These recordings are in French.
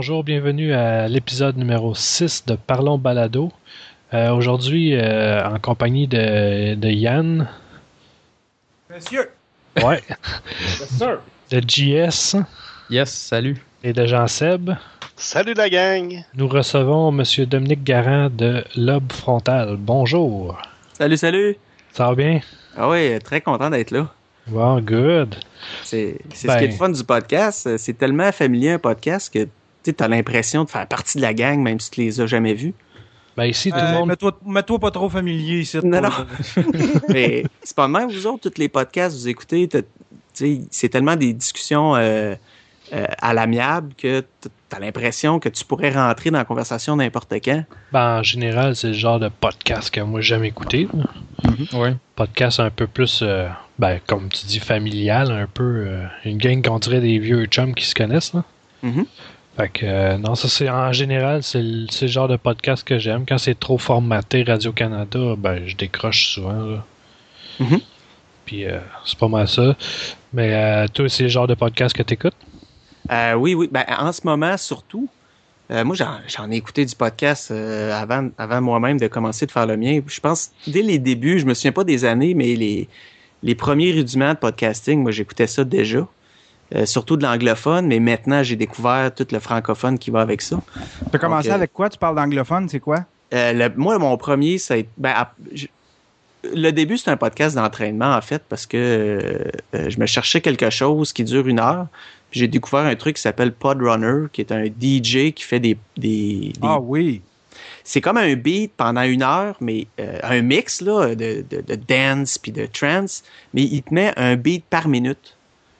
Bonjour, bienvenue à l'épisode numéro 6 de Parlons Balado. Euh, Aujourd'hui, euh, en compagnie de, de Yann. Monsieur. Ouais. Yes, sir. De JS Yes, salut. et de Jean-Seb. Salut la gang! Nous recevons Monsieur Dominique Garant de Lobe Frontal. Bonjour. Salut, salut. Ça va bien? Ah oui, très content d'être là. Wow, good. C'est c'est Ben. ce qui est le fun du podcast. C'est tellement familier un podcast que tu as l'impression de faire partie de la gang, même si tu les as jamais vus. Ben ici, tout le Euh, monde. Mets-toi mets-toi pas trop familier ici. Non, toi. Mais c'est pas le même, vous autres, tous les podcasts que vous écoutez, c'est tellement des discussions euh, euh, à l'amiable que tu as l'impression que tu pourrais rentrer dans la conversation n'importe quand. Ben, en général, c'est le genre de podcast que moi j'aime écouter. Oui. Podcast un peu plus, euh, ben, comme tu dis, familial, un peu. euh, une gang qu'on dirait des vieux chums qui se connaissent. Là. Mhm. Fait que, euh, non, ça c'est en général, c'est le, c'est le genre de podcast que j'aime. Quand c'est trop formaté Radio-Canada, ben, je décroche souvent. Là. Mhm. Puis, euh, c'est pas mal ça. Mais euh, toi, c'est le genre de podcast que t'écoutes? Oui, oui. Ben, en ce moment, surtout, moi, j'en j'en ai écouté du podcast avant, avant moi-même de commencer de faire le mien. Je pense, dès les débuts, je me souviens pas des années, mais les, les premiers rudiments de podcasting, moi, j'écoutais ça déjà. Euh, surtout de l'anglophone, mais maintenant, j'ai découvert tout le francophone qui va avec ça. T'as commencé Ok. avec quoi? Tu parles d'anglophone, c'est quoi? Euh, le- moi, mon premier, ça a été- ben, je- le début, c'est un podcast d'entraînement, en fait, parce que euh, euh, je me cherchais quelque chose qui dure une heure. Puis j'ai découvert un truc qui s'appelle Podrunner, qui est un DJ qui fait des, des, des- Ah oui. c'est comme un beat pendant une heure, mais euh, un mix là, de, de, de dance puis de trance, mais il te met un beat par minute.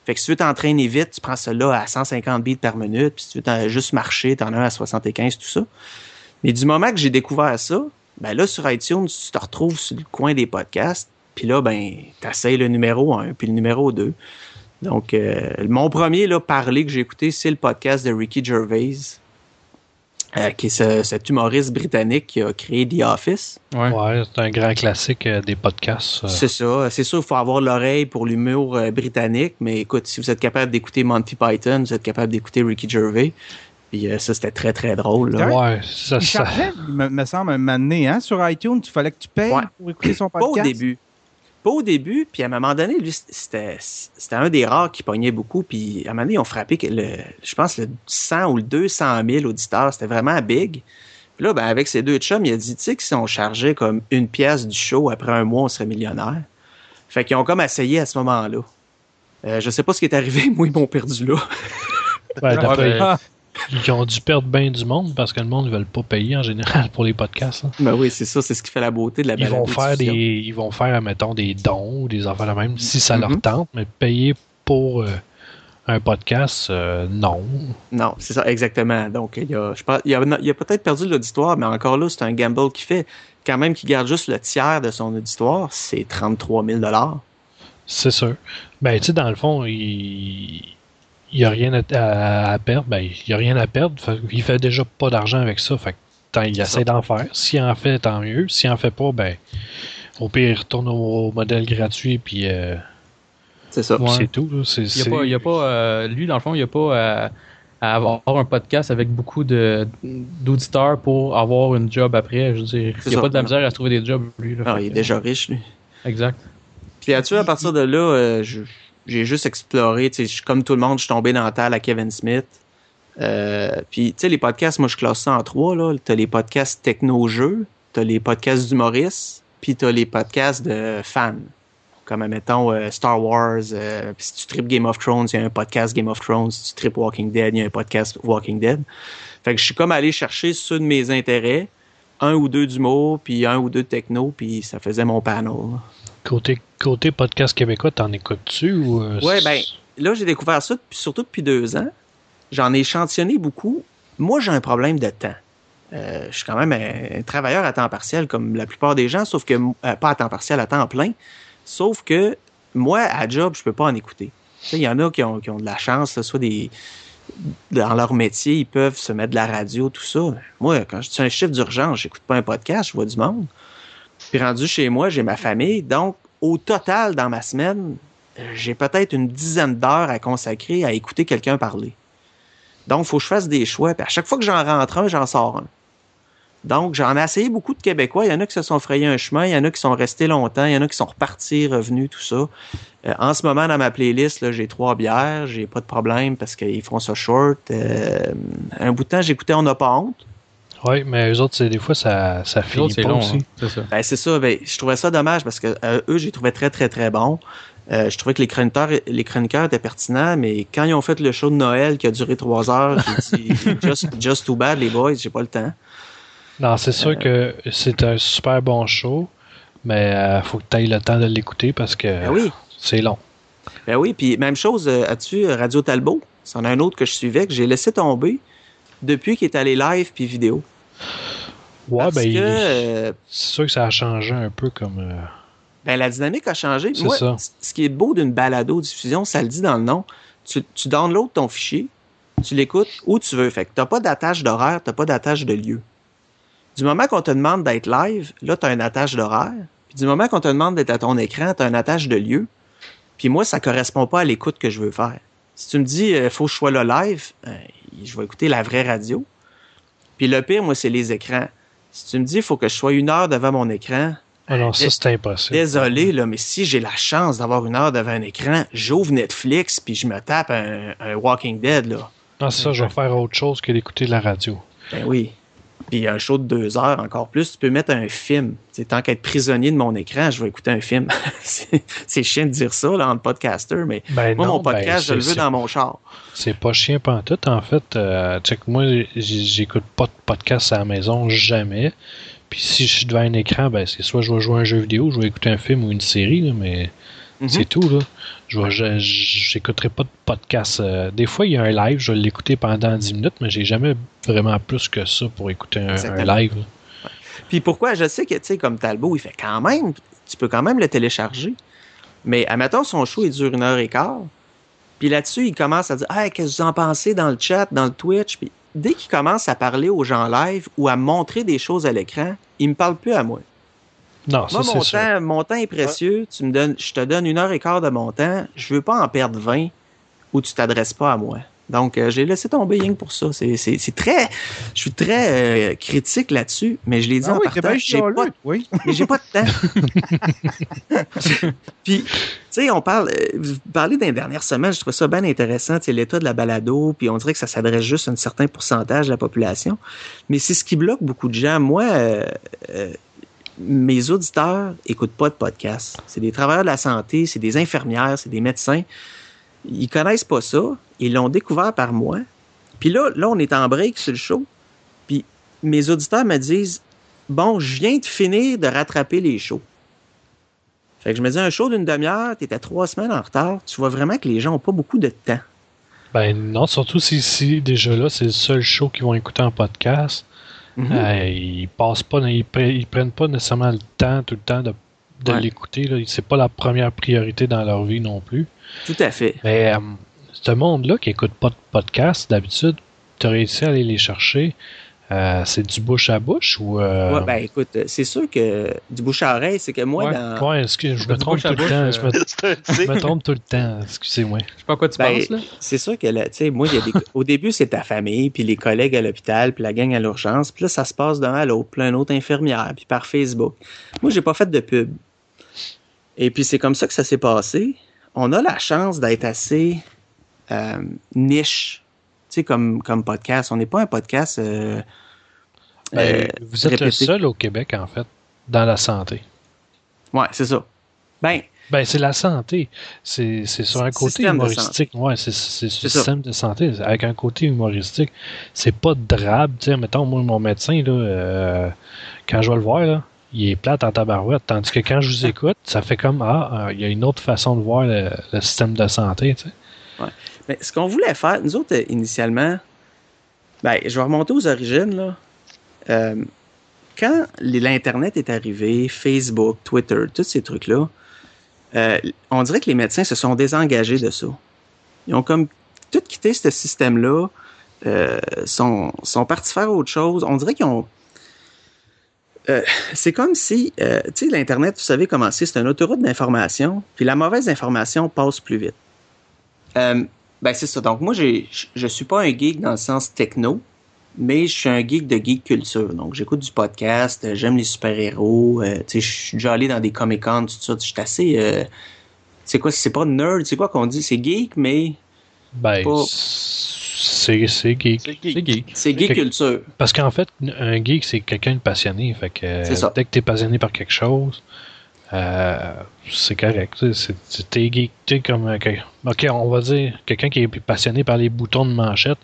Fait que si tu veux t'entraîner vite, tu prends cela à 150 beats par minute, puis si tu veux juste marcher, t'en as un à 75, tout ça. Mais du moment que j'ai découvert ça, ben là, sur iTunes, tu te retrouves sur le coin des podcasts, puis là, ben, t'essayes le numéro 1, puis le numéro 2. Donc, euh, mon premier là, parlé que j'ai écouté, c'est le podcast de Ricky Gervais, euh, qui est ce- cet humoriste britannique qui a créé The Office. Ouais, c'est un grand classique euh, des podcasts. euh. C'est ça. C'est sûr, il faut avoir l'oreille pour l'humour euh, britannique, mais écoute, si vous êtes capable d'écouter Monty Python, vous êtes capable d'écouter Ricky Gervais. Puis euh, ça, c'était très, très drôle. là. Ouais, ça, Il ça- me, me semble, un moment donné, hein, sur iTunes. Il fallait que tu payes Ouais. pour écouter son Pas podcast? au début. Pas au début, puis à un moment donné, lui, c'était c'était un des rares qui pognait beaucoup, puis à un moment donné, ils ont frappé, que le, je pense, le 100 ou le 200 000 auditeurs, c'était vraiment big. Puis là, ben, avec ses deux chums, il a dit, tu sais, que si on chargeait comme une pièce du show, après un mois, on serait millionnaire. Fait qu'ils ont comme essayé à ce moment-là. Euh, je sais pas ce qui est arrivé, moi, ils m'ont perdu là. ben, d'après- ils ont dû perdre bien du monde parce que le monde ne veut pas payer en général pour les podcasts. hein. ben oui, c'est ça, c'est ce qui fait la beauté de la Ils vont faire des, ils vont faire, mettons, des dons ou des affaires de même si ça leur Mhm. tente, mais payer pour euh, un podcast, euh, non. Non, c'est ça, exactement. Donc, il a, je pense, il a, a peut-être perdu l'auditoire, mais encore là, c'est un gamble qu'il fait. Quand même qu'il garde juste le tiers de son auditoire, c'est 33 000 C'est sûr. Ben, tu sais, dans le fond, il il y a rien à, à- à perdre. Ben, il y a rien à perdre. Fait- il fait déjà pas d'argent avec ça. Fait que tant, il essaie d'en faire. S'il en fait, tant mieux. S'il en fait pas, ben, au pire, il retourne au modèle gratuit, puis euh, C'est ça. Ouais. c'est tout. là. C'est- Il y a pas, il y a pas euh, lui, dans le fond, il n'y a pas à, à avoir un podcast avec beaucoup de d'auditeurs pour avoir une job après. Je veux dire, il n'y a ça. pas de la misère à se trouver des jobs, lui. là. Fait il est déjà riche, lui. Exact. Puis là-dessus, à partir de là, euh, je- j'ai juste exploré, comme tout le monde, je suis tombé dans la terre à Kevin Smith. Euh, puis, tu sais, les podcasts, moi, je classe ça en trois, là. T'as les podcasts techno-jeux, t'as les podcasts d'humoristes, puis t'as les podcasts de fans. Comme, mettons, euh, Star Wars, euh, si tu tripes Game of Thrones, il y a un podcast Game of Thrones. Si tu tripes Walking Dead, il y a un podcast Walking Dead. Fait que je suis comme allé chercher ceux de mes intérêts, un ou deux d'humour, puis un ou deux de techno, puis ça faisait mon panel. Côté, côté podcast québécois, t'en écoutes-tu ou. euh, Ouais, c'est- ben, là, j'ai découvert ça, surtout depuis deux ans. J'en ai échantillonné beaucoup. Moi, j'ai un problème de temps. Euh, je suis quand même un, un travailleur à temps partiel, comme la plupart des gens, sauf que, euh, pas à temps partiel, à temps plein. Sauf que, moi, à job, je peux pas en écouter. Il y en a qui ont, qui ont de la chance, là, soit des, dans leur métier, ils peuvent se mettre de la radio, tout ça. Moi, quand je suis un chiffre d'urgence, j'écoute pas un podcast, je vois du monde. Puis rendu chez moi, j'ai ma famille. Donc, au total, dans ma semaine, j'ai peut-être une dizaine d'heures à consacrer à écouter quelqu'un parler. Donc, il faut que je fasse des choix. Puis à chaque fois que j'en rentre un, j'en sors un. Donc, j'en ai essayé beaucoup de Québécois. Il y en a qui se sont frayés un chemin, il y en a qui sont restés longtemps, il y en a qui sont repartis, revenus, tout ça. Euh, en ce moment, dans ma playlist, là, j'ai trois bières, j'ai pas de problème parce qu'ils font ça short. Euh, un bout de temps, j'écoutais On n'a pas honte. Oui, mais eux autres, c'est des fois, ça, ça finit pas long, aussi. hein, c'est ça. Ben, c'est ça. Ben, je trouvais ça dommage parce que euh, eux, j'ai trouvé très, très, très bon. Euh, je trouvais que les chroniqueurs, les chroniqueurs étaient pertinents, mais quand ils ont fait le show de Noël qui a duré trois heures, j'ai dit just, just too bad, les boys, j'ai pas le temps. Non, c'est sûr que c'est un super bon show, mais euh, faut que tu ailles le temps de l'écouter parce que Ben oui. C'est long. Ben oui, puis même chose, euh, as-tu euh, Radio Talbot? C'en a un autre que je suivais, que j'ai laissé tomber depuis qu'il est allé live puis vidéo. Ouais, Parce ben, euh, c'est sûr que ça a changé un peu comme. euh, ben, la dynamique a changé. C'est Moi, ça. ce qui est beau d'une balado-diffusion, ça le dit dans le nom, tu, tu downloads ton fichier, tu l'écoutes où tu veux. Fait que t'as pas d'attache d'horaire, t'as pas d'attache de lieu. Du moment qu'on te demande d'être live, là, t'as une attache d'horaire. Puis du moment qu'on te demande d'être à ton écran, t'as une attache de lieu. Puis moi, ça correspond pas à l'écoute que je veux faire. Si tu me dis, euh, faut que je sois là live, euh, je vais écouter la vraie radio. Puis le pire, moi, c'est les écrans. Si tu me dis, faut que je sois une heure devant mon écran, Ah non, ça, c'est impossible. Désolé, là, mais si j'ai la chance d'avoir une heure devant un écran, j'ouvre Netflix puis je me tape un, un Walking Dead, là. Non, c'est ça, je vais faire autre chose que d'écouter la radio. Ben oui. Puis un show de deux heures, encore plus, tu peux mettre un film. C'est tant qu'être prisonnier de mon écran, je vais écouter un film. c'est chiant de dire ça, là, en podcaster, mais Ben moi, non, mon podcast, je ben, le veux dans mon char. C'est pas chien pantoute, en fait. Euh, check, moi, j'écoute pas de podcast à la maison, jamais. Puis si je suis devant un écran, ben c'est soit je vais jouer à un jeu vidéo, je vais écouter un film ou une série, là, mais Mhm. c'est tout, là. Je j'écouterai pas de podcast. euh, des fois, il y a un live, je vais l'écouter pendant 10 minutes, mais j'ai jamais vraiment plus que ça pour écouter un, live. Puis pourquoi? Je sais que, tu sais, comme Talbot, il fait quand même, tu peux quand même le télécharger. Mais admettons, son show, il dure une heure et quart. Puis là-dessus, il commence à dire, hey, qu'est-ce que vous en pensez dans le chat, dans le Twitch? Puis dès qu'il commence à parler aux gens live ou à montrer des choses à l'écran, il me parle plus à moi. Non, ça, Moi, mon sûr. temps, mon temps est précieux. Tu me donnes, je te donne une heure et quart de mon temps. Je veux pas en perdre 20 ou tu t'adresses pas à moi. Donc, euh, j'ai laissé tomber rien que pour ça. C'est, c'est, c'est très, je suis très euh, critique là-dessus, mais je l'ai dit Ah en oui, bien j'ai pas, oui. mais j'ai pas de temps. puis, tu sais, on parle, euh, vous parlez les dernières semaines, je trouve ça bien intéressant, tu sais, l'état de la balado, puis on dirait que ça s'adresse juste à un certain pourcentage de la population. Mais c'est ce qui bloque beaucoup de gens. Moi, euh, euh, mes auditeurs écoutent pas de podcast. C'est des travailleurs de la santé, c'est des infirmières, c'est des médecins. Ils connaissent pas ça. Ils l'ont découvert par moi. Puis là, là, on est en break sur le show. Puis mes auditeurs me disent Bon, je viens de finir de rattraper les shows. Fait que je me dis un show d'une demi-heure, t'es à trois semaines en retard, tu vois vraiment que les gens ont pas beaucoup de temps. Ben non, surtout si, si déjà là, c'est le seul show qu'ils vont écouter en podcast. Mhm. Euh, ils passent pas, ils, pre- ils prennent pas nécessairement le temps, tout le temps de, de Ouais. l'écouter. C'est pas la première priorité dans leur vie non plus. Tout à fait. Mais euh, ce monde-là qui écoute pas de podcast, d'habitude, tu as réussi à aller les chercher. Euh, c'est du bouche à bouche ou. Euh, Ouais, ben écoute, c'est sûr que du bouche à oreille, c'est que moi, Ouais. dans. ouais, excuse, je me trompe tout le temps. Je me, C'est un je me trompe tout le temps. Excusez-moi. Je sais pas à quoi tu Ben, penses, là. C'est sûr que là, tu sais, moi, il y a des, au début, c'est ta famille, puis les collègues à l'hôpital, puis la gang à l'urgence, puis là, ça se passe d'un à l'autre, plein d'autres infirmières, puis par Facebook. Moi, j'ai pas fait de pub. Et puis, c'est comme ça que ça s'est passé. On a la chance d'être assez euh, niche, sais, comme, comme podcast. On n'est pas un podcast. euh, Ben, euh, vous êtes le seul au Québec, en fait, dans la santé. Ouais, c'est ça. Ben, Ben, c'est la santé. C'est sur un côté humoristique. Ouais, c'est le système de santé. Avec un côté humoristique. C'est pas drabe. Tu sais, mettons, moi, mon médecin, là, euh, quand je vais le voir, là, il est plate en tabarouette. Tandis que quand je vous écoute, ça fait comme Ah, euh, il y a une autre façon de voir le, le système de santé. Tu Mais ce qu'on voulait faire, nous autres, euh, initialement, ben, je vais remonter aux origines, là. Euh, quand l'Internet est arrivé, Facebook, Twitter, tous ces trucs-là, euh, on dirait que les médecins se sont désengagés de ça. Ils ont comme tout quitté ce système-là, sont, partis faire autre chose. On dirait qu'ils ont... C'est comme si, tu sais, l'Internet, vous savez comment c'est, c'est une autoroute d'information, puis la mauvaise information passe plus vite. Euh, Ben, c'est ça. Donc, moi, j'ai, je- je suis pas un geek dans le sens techno, mais je suis un geek de geek culture. Donc, j'écoute du podcast, euh, j'aime les super-héros, euh, tu sais, je suis déjà allé dans des Comic-Con, tout ça. Je suis assez, euh, c'est quoi, c'est pas nerd, c'est quoi qu'on dit? C'est geek, mais Ben, Pas- c'est c'est geek. C'est C'est geek. c'est geek culture. Parce qu'en fait, un geek, c'est quelqu'un de passionné. Fait que euh, C'est ça. dès que t'es passionné par quelque chose, euh, c'est correct. T'es geek. T'es comme. euh, ok, on va dire, quelqu'un qui est passionné par les boutons de manchette,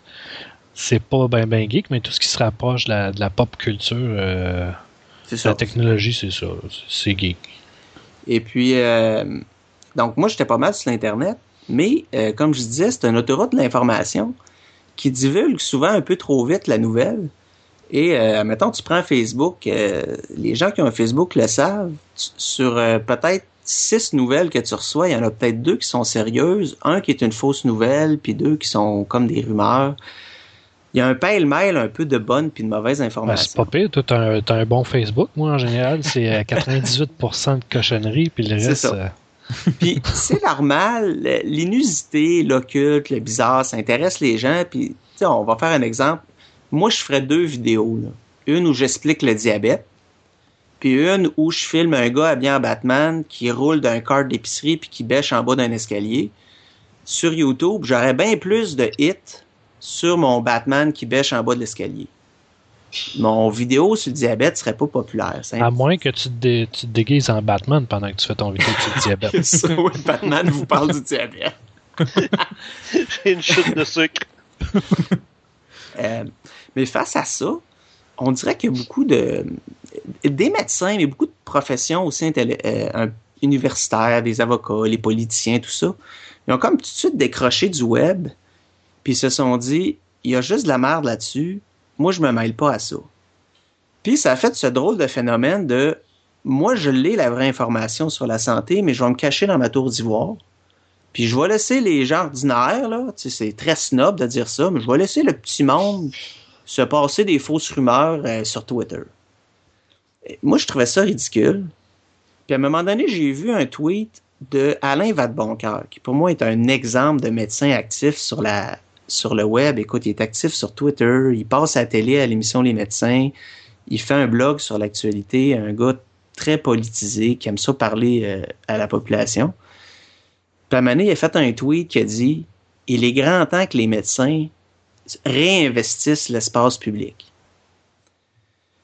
c'est pas ben ben geek, mais tout ce qui se rapproche de la, de la pop culture, euh, de ça. la technologie, c'est ça. C'est geek. Et puis, euh, donc moi, j'étais pas mal sur l'Internet, mais comme je disais, c'est une autoroute de l'information qui divulgue souvent un peu trop vite la nouvelle. Et, euh, mettons, tu prends Facebook, euh, les gens qui ont un Facebook le savent, tu- sur euh, peut-être six nouvelles que tu reçois, il y en a peut-être deux qui sont sérieuses, un qui est une fausse nouvelle, puis deux qui sont comme des rumeurs. Il y a un pêle-mêle un peu de bonnes puis de mauvaises Ben, c'est informations. pas pire. Toi, t'as un, t'as un bon Facebook. Moi, en général, c'est euh, 98% de cochonneries, puis le C'est reste. ça. euh, Puis c'est normal, l'inusité, l'occulte, le bizarre, ça intéresse les gens. Puis, on va faire un exemple. Moi, je ferais deux vidéos. là. Une où j'explique le diabète, puis une où je filme un gars habillé en Batman qui roule d'un cart d'épicerie puis qui bêche en bas d'un escalier. Sur YouTube, j'aurais bien plus de hits sur mon Batman qui bêche en bas de l'escalier. Mon vidéo sur le diabète serait pas populaire. À moins que tu te, dé- tu te déguises en Batman pendant que tu fais ton vidéo sur le diabète. ça, oui, Batman vous parle du diabète. J'ai une chute de sucre. Euh, mais face à ça, on dirait qu'il y a beaucoup de des médecins, mais beaucoup de professions aussi euh, un- universitaires, des avocats, les politiciens, tout ça. Ils ont comme tout de suite décroché du web, puis ils se sont dit, il y a juste de la merde là-dessus, moi je me mêle pas à ça. Puis ça a fait ce drôle de phénomène de, moi je l'ai la vraie information sur la santé, mais je vais me cacher dans ma tour d'ivoire. Puis je vais laisser les gens ordinaires, là, c'est très snob de dire ça, mais je vais laisser le petit monde se passer des fausses rumeurs euh, sur Twitter. Moi, je trouvais ça ridicule. Puis à un moment donné, j'ai vu un tweet de Alain Vadeboncoeur, qui pour moi est un exemple de médecin actif sur la sur le web. Écoute, il est actif sur Twitter, il passe à la télé à l'émission Les médecins, il fait un blog sur l'actualité, un gars très politisé qui aime ça parler euh, à la population. Puis à un moment donné, il a fait un tweet qui a dit Il est grand temps que les médecins réinvestissent l'espace public.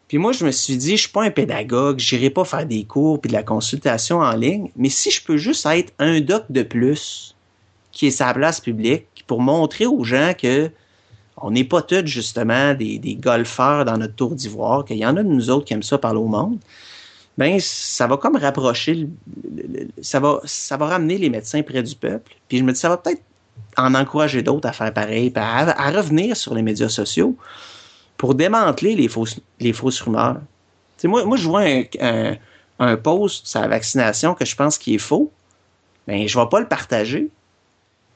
Puis moi, je me suis dit, je suis pas un pédagogue, j'irai pas faire des cours puis de la consultation en ligne, mais si je peux juste être un doc de plus qui est sa place publique pour montrer aux gens que on n'est pas tous justement des, golfeurs dans notre tour d'ivoire, qu'il y en a de nous autres qui aiment ça parler au monde, ben ça va comme rapprocher, ça va ça va ramener les médecins près du peuple. Puis je me dis, ça va peut-être en encourager d'autres à faire pareil, à, revenir sur les médias sociaux pour démanteler les fausses, rumeurs. Moi, je vois un, post sur la vaccination que je pense qui est faux, ben, je vais pas le partager.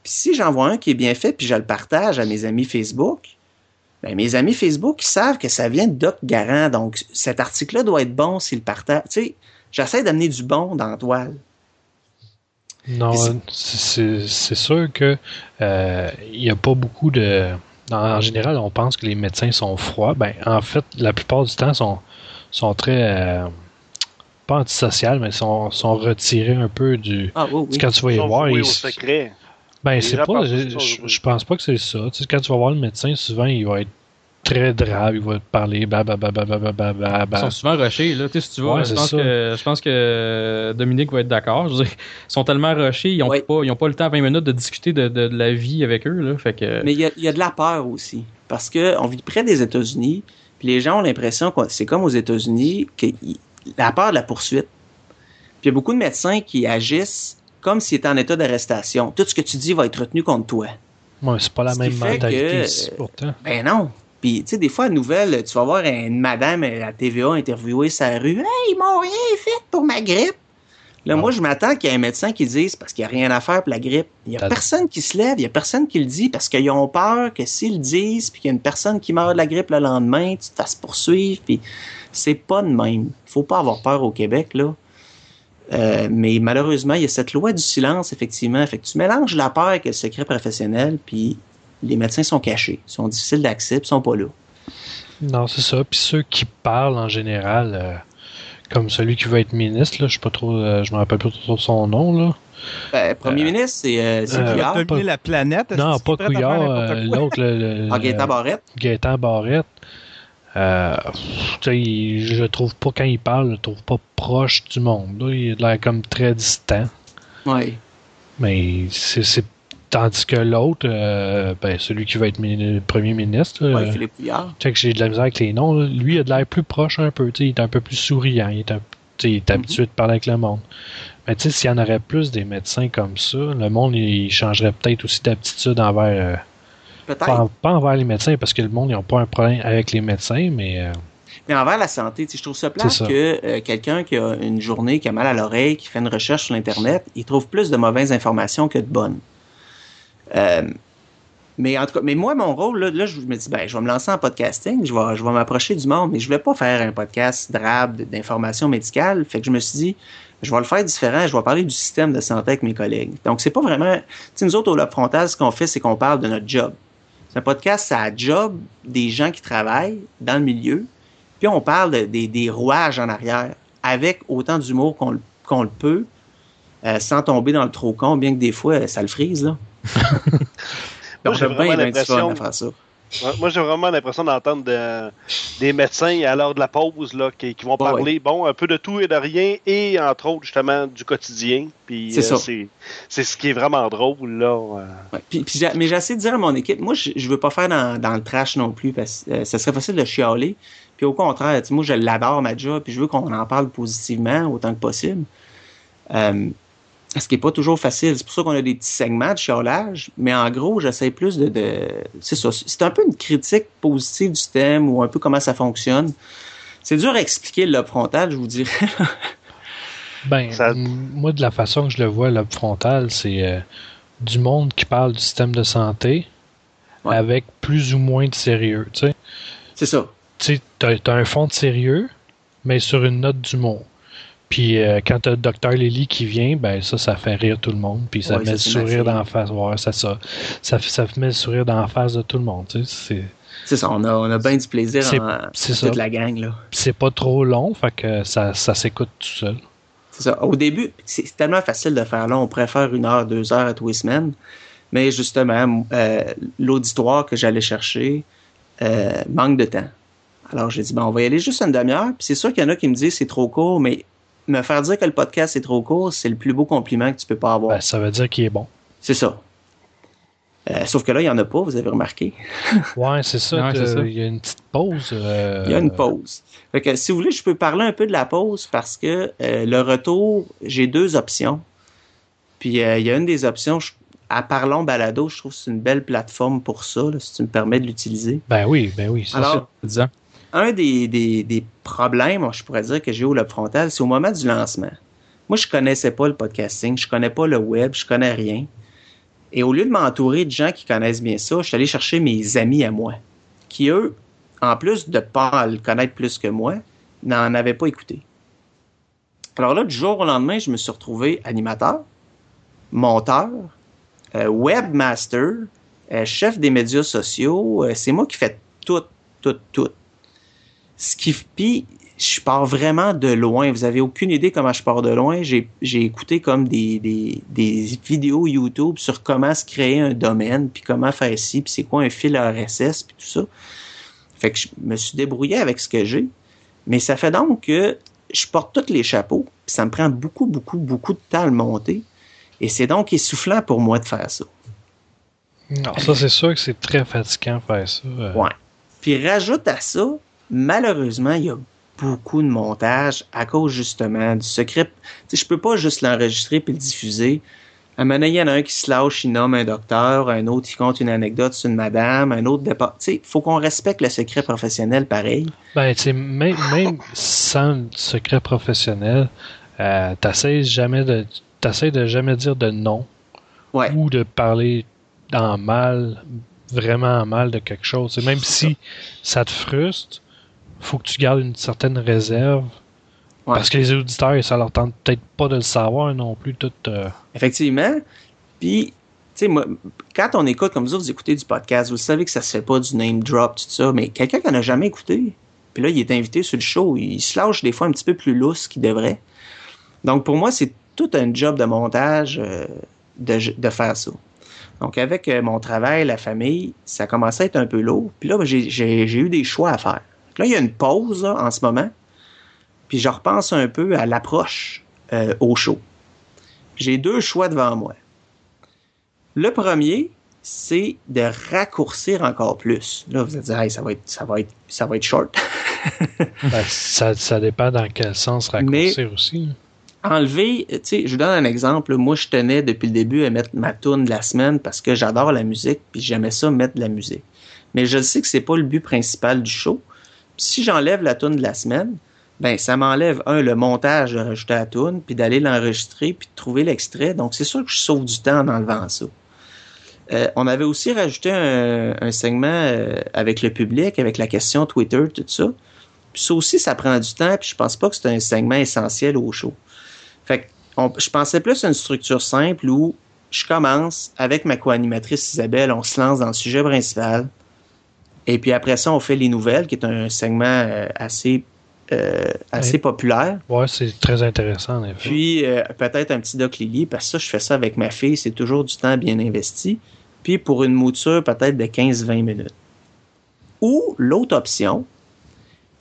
Puis si j'en vois un qui est bien fait, puis je le partage à mes amis Facebook, ben, mes amis Facebook, ils savent que ça vient de Doc Garant, donc cet article-là doit être bon s'il le partage. J'essaie d'amener du bon dans la toile. Non, c'est- sûr que euh, il n'y a pas beaucoup de. En, général, on pense que les médecins sont froids. Ben, en fait, la plupart du temps, sont, sont très. euh, pas antisociales, mais sont, sont retirés un peu du. Ah oui, oui. Quand tu vas voir, ils- au secret. ben, c'est pas. Je, je pense pas que c'est ça. Tu sais, quand tu vas voir le médecin, souvent, il va être très drabe, il va te parler. Bah, bah, bah, bah, bah, bah, bah, bah, Ils sont souvent rushés, là. Tu sais, si tu vas, Ouais, je, pense que, je pense que Dominique va être d'accord. Ils sont tellement rushés, ils ont, Ouais. pas, ils ont pas le temps à 20 minutes de discuter de, de- de la vie avec eux, là. Fait que. Mais il y a, il y a de la peur aussi. Parce que on vit près des États-Unis, puis les gens ont l'impression que c'est comme aux États-Unis, que la peur de la poursuite. Puis il y a beaucoup de médecins qui agissent comme s'ils étaient en état d'arrestation. Tout ce que tu dis va être retenu contre toi. Ouais, c'est pas la Ce même mentalité que- ici, pourtant. Ben non. Puis, tu sais, des fois, à nouvelle, tu vas voir une madame à la TVA interviewée sa rue. Hey, ils m'ont rien fait pour ma grippe. Là, Ah. moi, je m'attends qu'il y ait un médecin qui dise parce qu'il n'y a rien à faire pour la grippe. Il n'y a personne qui se lève, il n'y a personne qui le dit parce qu'ils ont peur que s'ils le disent, puis qu'il y a une personne qui meurt de la grippe le lendemain, tu te fasses poursuivre. Puis, c'est pas de même. Faut pas avoir peur au Québec, là. Euh, mais malheureusement, il y a cette loi du silence, effectivement. Fait que tu mélanges la peur avec le secret professionnel, puis les médecins sont cachés, sont difficiles d'accès, puis sont pas là. Non, c'est ça. Puis ceux qui parlent en général, euh, comme celui qui veut être ministre, là, je pas trop, euh, je me rappelle pas trop son nom là. Ben, premier Euh, ministre, c'est euh, euh, Couillard. pas- la planète. est-ce non, que pas Couillard, l'autre, Ah, Gaétan Barrette? Gaétan Barrette. Euh, il- je le trouve pas quand il parle, je le trouve pas proche du monde. là. Il a l'air comme très distant. Oui. Mais c'est c'est- tandis que l'autre, euh, ben, celui qui va être mini- premier ministre, là, Ouais, euh, Philippe Couillard. tu sais que j'ai de la misère avec les noms. là. Lui, il a de l'air plus proche un peu. Il est un peu plus souriant. Il est, un- il est habitué de parler avec le monde. Mais tu sais, s'il y en aurait plus des médecins comme ça, le monde il changerait peut-être aussi d'aptitude envers. euh, Peut-être. pas, pas envers les médecins, parce que le monde, ils n'ont pas un problème avec les médecins, mais. euh, Mais envers la santé, tu sais, je trouve ça ça. que euh, quelqu'un qui a une journée, qui a mal à l'oreille, qui fait une recherche sur Internet, il trouve plus de mauvaises informations que de bonnes. Euh, mais en tout cas, mais moi, mon rôle, là, là, je me dis, ben, je vais me lancer en podcasting, je vais, je vais m'approcher du monde, mais je voulais pas faire un podcast drabe d'informations médicales. Fait que je me suis dit, je vais le faire différent, je vais parler du système de santé avec mes collègues. Donc, c'est pas vraiment. Tu nous autres, au Lobe Frontal, ce qu'on fait, c'est qu'on parle de notre job. C'est un podcast, c'est la job des gens qui travaillent dans le milieu. Puis on parle de- des, des rouages en arrière, avec autant d'humour qu'on le peut, euh, sans tomber dans le trop con, bien que des fois, euh, ça le frise, là. Moi, j'ai vraiment l'impression-. Ouais, Moi, j'ai vraiment l'impression d'entendre de- des médecins à l'heure de la pause là, qui, qui vont parler bon, un peu de tout et de rien et entre autres justement du quotidien. Puis C'est ça. c'est ce qui est vraiment drôle là. euh. Ouais. Puis, puis mais j'ai essayé de dire à mon équipe, moi, je, je veux pas faire dans, dans le trash non plus, parce que euh, ça serait facile de chialer. Puis au contraire, moi, je l'adore, ma job, puis je veux qu'on en parle positivement autant que possible. Euh, ce qui est pas toujours facile. C'est pour ça qu'on a des petits segments de chiolage, mais en gros, j'essaie plus de... de c'est ça. C'est un peu une critique positive du système ou un peu comment ça fonctionne. C'est dur à expliquer le lobe frontal, je vous dirais. Ben, Ça- moi, de la façon que je le vois, le frontal, c'est euh, du monde qui parle du système de santé Ouais. avec plus ou moins de sérieux. Tu sais, c'est ça. Tu sais, t'as t'as un fond de sérieux, mais sur une note d'humour. Puis euh, quand t'as le docteur Lily qui vient, ben ça, ça fait rire tout le monde. Puis ça Ouais, met ça, le sourire la face. Ouais, ça, ça, ça, ça met le sourire dans la face de tout le monde. Tu sais, c'est- ça. On a, on a bien du plaisir en, toute ça. la gang, là. c'est pas trop long, fait que ça, ça s'écoute tout seul. C'est ça. Au début, c'est tellement facile de faire là. On faire une heure, deux heures à tous les semaines. Mais justement, euh, l'auditoire que j'allais chercher euh, manque de temps. Alors j'ai dit, bon, on va y aller juste une demi-heure. Puis c'est sûr qu'il y en a qui me disent c'est trop court, mais me faire dire que le podcast est trop court, c'est le plus beau compliment que tu peux pas avoir. Ben, ça veut dire qu'il est bon. C'est ça. Euh, sauf que là, il n'y en a pas, vous avez remarqué. Ouais, c'est ça. Ça. Il y a une petite pause. euh, Il y a une pause. Fait que, si vous voulez, je peux parler un peu de la pause parce que euh, le retour, j'ai deux options. Puis euh, il y a une des options, je- à Parlons Balado, je trouve que c'est une belle plateforme pour ça, là, si tu me permets de l'utiliser. Ben oui, ben oui. ça, Alors, Disant. Un des, problèmes, je pourrais dire, que j'ai au lobe frontal, c'est au moment du lancement. Moi, je connaissais pas le podcasting, je connais pas le web, je connais rien. Et au lieu de m'entourer de gens qui connaissent bien ça, je suis allé chercher mes amis à moi, qui eux, en plus de pas le connaître plus que moi, n'en avaient pas écouté. Alors là, du jour au lendemain, je me suis retrouvé animateur, monteur, euh, webmaster, euh, chef des médias sociaux. euh, c'est moi qui fais tout, tout, tout. Ce qui, puis, je pars vraiment de loin. Vous avez aucune idée comment je pars de loin. J'ai, écouté comme des, des, des vidéos YouTube sur comment se créer un domaine, puis comment faire ci, puis c'est quoi un fil RSS, puis tout ça. Fait que je me suis débrouillé avec ce que j'ai. Mais ça fait donc que je porte tous les chapeaux, puis ça me prend beaucoup, beaucoup, beaucoup de temps à le monter. Et c'est donc essoufflant pour moi de faire ça. Non, ça, c'est sûr que c'est très fatigant faire ça. euh. Ouais. Puis rajoute à ça, malheureusement, il y a beaucoup de montage à cause justement du secret. Sais, je peux pas juste l'enregistrer puis le diffuser. À un moment donné, il y en a un qui se lâche, il nomme un docteur, un autre qui compte une anecdote sur une madame, un autre départ. Sais, faut qu'on respecte le secret professionnel pareil. Ben, même, même sans le secret professionnel, euh, t'essayes jamais de, t'essayes de jamais dire de non Ouais. ou de parler en mal, vraiment en mal de quelque chose. Et même si ça te frustre, faut que tu gardes une certaine réserve Ouais. Parce que les auditeurs, ça leur tente peut-être pas de le savoir non plus. Tout, euh, Effectivement. Puis, tu sais, moi, quand on écoute, comme vous, vous écoutez du podcast, vous savez que ça se fait pas du name drop, tout ça, mais quelqu'un qui en a jamais écouté, puis là, il est invité sur le show, il se lâche des fois un petit peu plus lousse qu'il devrait. Donc, pour moi, c'est tout un job de montage euh, de, de faire ça. Donc, avec euh, mon travail, la famille, ça commençait à être un peu lourd. Puis là, ben, j'ai eu des choix à faire. Là, il y a une pause là, en ce moment. Puis je repense un peu à l'approche euh, au show. J'ai deux choix devant moi. Le premier, c'est de raccourcir encore plus. Là, vous allez dire, Hey, ça va être, ça va être, ça va être short. ben, ça, ça dépend dans quel sens raccourcir aussi. Enlever, tu sais, je vous donne un exemple. Moi, je tenais depuis le début à mettre ma tune de la semaine parce que j'adore la musique, puis j'aimais ça mettre de la musique. Mais je sais que c'est pas le but principal du show. Si j'enlève la tune de la semaine, ben ça m'enlève un le montage de rajouter la tune, puis d'aller l'enregistrer, puis de trouver l'extrait. Donc c'est sûr que je sauve du temps en enlevant ça. Euh, on avait aussi rajouté un, segment euh, avec le public, avec la question Twitter, tout ça. Puis ça aussi, ça prend du temps, puis je pense pas que c'est un segment essentiel au show. Fait que je pensais plus à une structure simple où je commence avec ma co-animatrice Isabelle, on se lance dans le sujet principal. Et puis après ça, on fait les nouvelles, qui est un segment euh, assez, euh, assez populaire. Ouais, c'est très intéressant en effet. Puis euh, peut-être un petit doc Lily, parce que ça, je fais ça avec ma fille, c'est toujours du temps bien investi. Puis pour une mouture, peut-être de 15-20 minutes. Ou l'autre option,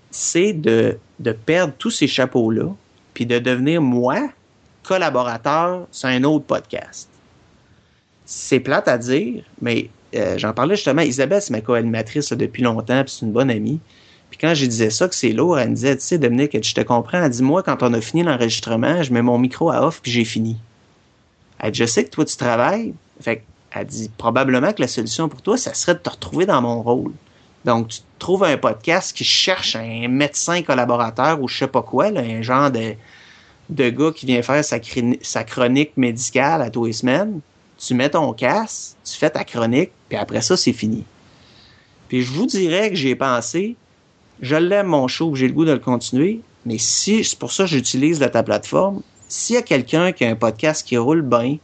c'est de, de perdre tous ces chapeaux-là, puis de devenir moi collaborateur sur un autre podcast. C'est plate à dire, mais euh, j'en parlais justement. Isabelle, c'est ma co-animatrice depuis longtemps, puis c'est une bonne amie. Puis quand je disais ça, que c'est lourd, elle me disait, tu sais, Dominique, je te comprends. Elle dit, moi, quand on a fini l'enregistrement, je mets mon micro à off, puis j'ai fini. Elle dit, je sais que toi, tu travailles. Fait elle dit, probablement que la solution pour toi, ça serait de te retrouver dans mon rôle. Donc, tu trouves un podcast qui cherche un médecin collaborateur ou je sais pas quoi, un genre de, de gars qui vient faire sa chronique médicale à tous les semaines. Tu mets ton casque, tu fais ta chronique, puis après ça, c'est fini. Puis je vous dirais que j'ai pensé, je l'aime mon show, j'ai le goût de le continuer, mais si, c'est pour ça que j'utilise ta plateforme, s'il y a quelqu'un qui a un podcast qui roule bien,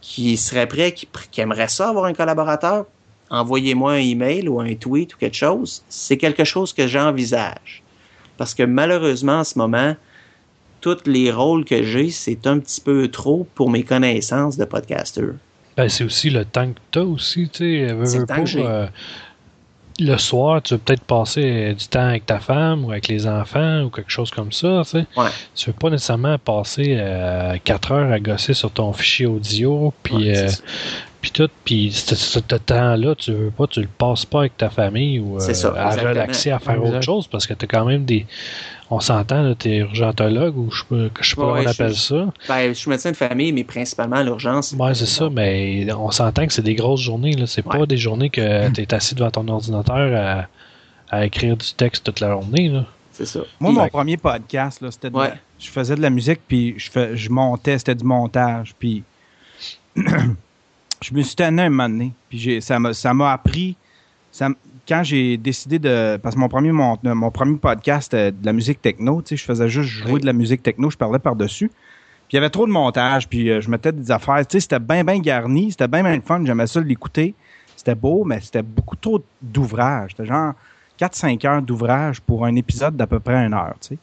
qui serait prêt, qui, qui aimerait ça avoir un collaborateur, envoyez-moi un email ou un tweet ou quelque chose. C'est quelque chose que j'envisage. Parce que malheureusement, en ce moment, tous les rôles que j'ai, c'est un petit peu trop pour mes connaissances de podcaster. Ben, c'est aussi le temps que tu as aussi, tu sais. le temps j'ai. euh, le soir, tu veux peut-être passer euh, du temps avec ta femme ou avec les enfants ou quelque chose comme ça, tu sais. Ouais. Tu veux pas nécessairement passer 4 heures à gosser sur ton fichier audio, puis Ouais, euh, puis tout, puis ce, ce temps-là, tu veux pas, tu le passes pas avec ta famille ou euh, ça, à relaxer, à faire autre chose, parce que tu as quand même des... On s'entend, là, t'es urgentologue ou je sais pas, je sais pas Ouais, comment on je appelle suis- ça. Ben, je suis médecin de famille, mais principalement à l'urgence. Ouais, c'est ça, mais on s'entend que c'est des grosses journées. C'est Ouais. pas des journées que tu es assis devant ton ordinateur à, à écrire du texte toute la journée. Là. C'est ça. Moi, Puis- mon premier podcast, là, c'était de Ouais. la- je faisais de la musique, puis je, fais, je montais, c'était du montage, puis je me suis tanné un moment donné, puis j'ai, ça m'a, ça m'a appris, ça quand j'ai décidé de, parce que mon premier, mon, mon premier podcast, c'était de la musique techno, tu sais, je faisais juste jouer Oui. de la musique techno, je parlais par-dessus, puis il y avait trop de montage, puis euh, je mettais des affaires, tu sais, c'était bien, bien garni, c'était bien, bien fun, j'aimais ça l'écouter, c'était beau, mais c'était beaucoup trop d'ouvrage, c'était genre 4-5 heures d'ouvrage pour un épisode d'à peu près une heure, tu sais.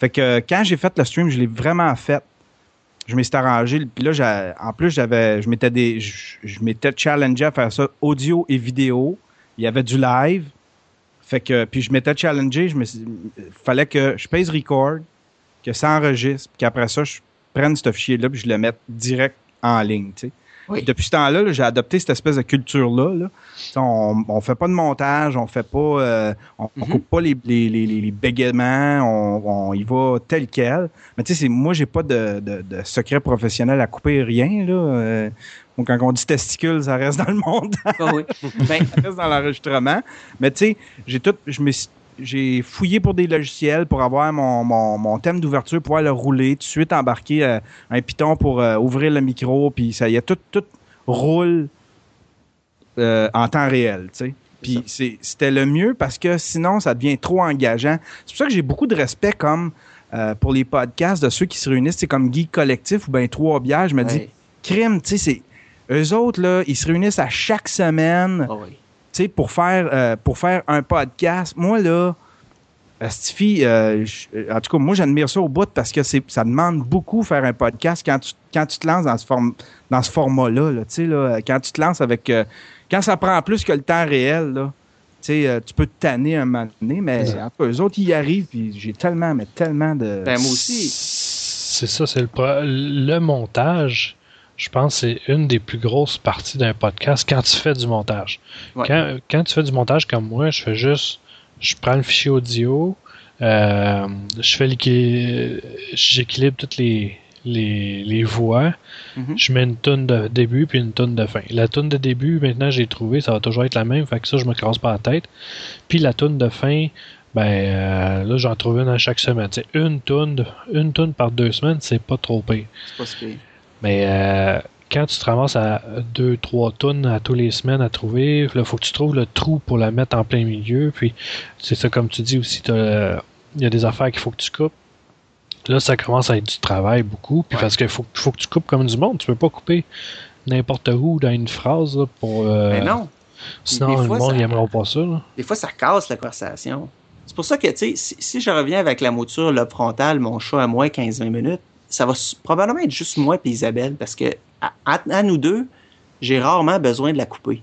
Fait que euh, quand j'ai fait le stream, je l'ai vraiment fait. Je m'étais arrangé. Puis là, en plus, j'avais, je m'étais des, je, je m'étais challengé à faire ça audio et vidéo. Il y avait du live. Fait que, puis je m'étais challengé. Je me fallait que je pèse record, que ça enregistre, puis qu'après ça, je prenne ce fichier-là, puis je le mette direct en ligne. Oui. Depuis ce temps-là, là, j'ai adopté cette espèce de culture-là. Là. On, on fait pas de montage, on fait pas, euh, on, on Mhm. coupe pas les, les, les, bégaiements, on, on y va tel quel. Mais tu sais, moi, j'ai pas de, de, de secret professionnel à couper, rien. Là. Euh, donc, quand on dit testicules, ça reste dans le montage, Ah oui. Ben, ça reste dans l'enregistrement. Mais tu sais, j'ai tout, je me suis- j'ai fouillé pour des logiciels pour avoir mon, mon, mon thème d'ouverture, pouvoir le rouler, tout de suite embarquer euh, un Python pour euh, ouvrir le micro, puis ça y est, tout, tout roule euh, en temps réel, tu sais. Puis c'était le mieux parce que sinon, ça devient trop engageant. C'est pour ça que j'ai beaucoup de respect comme pour les podcasts de ceux qui se réunissent, c'est comme Geek Collectif ou bien Trois Bières. Je me dis, Ouais. crime, tu sais, c'est. Eux autres, là, ils se réunissent à chaque semaine Ah oui. Tu sais, pour faire euh, pour faire un podcast. Moi là, Stifi, euh, je- en tout cas, moi j'admire ça au bout parce que c'est ça demande beaucoup faire un podcast quand tu quand tu te lances dans ce form- dans ce format-là, là, tu sais là, quand tu te lances avec euh, quand ça prend plus que le temps réel là. Tu sais, euh, tu peux te tanner un moment donné, mais Exact. en tout cas, eux autres, ils y arrivent, puis j'ai tellement, mais tellement de... Ben, moi aussi. C'est ça, c'est le, le montage. Je pense que c'est une des plus grosses parties d'un podcast quand tu fais du montage. Ouais. Quand, quand tu fais du montage comme moi, je fais juste, je prends le fichier audio, euh, je fais j'équilibre toutes les, les, les voix, Mhm. je mets une tonne de début puis une tonne de fin. La tonne de début, maintenant j'ai trouvé, ça va toujours être la même, fait que ça je me casse pas la tête. Puis la tonne de fin, ben euh, là j'en trouve une à chaque semaine. C'est une tonne, une tonne par deux semaines, c'est pas trop pire. C'est pas si pire. Mais euh, quand tu te ramasses à deux, trois tonnes à tous les semaines à trouver, il faut que tu trouves le trou pour la mettre en plein milieu. Puis c'est ça, comme tu dis aussi, il y a des affaires qu'il faut que tu coupes. Là, ça commence à être du travail beaucoup. Puis Ouais. parce qu'il faut, faut que tu coupes comme du monde. Tu peux pas couper n'importe où dans une phrase là, pour. euh, Mais non. Sinon, le monde n'aimera pas ça. là. des fois, ça casse la conversation. C'est pour ça que, tu sais, si, si je reviens avec la mouture, le frontal, mon chat à moi, 15-20 minutes, ça va probablement être juste moi et Isabelle, parce que à, à- à nous deux, j'ai rarement besoin de la couper.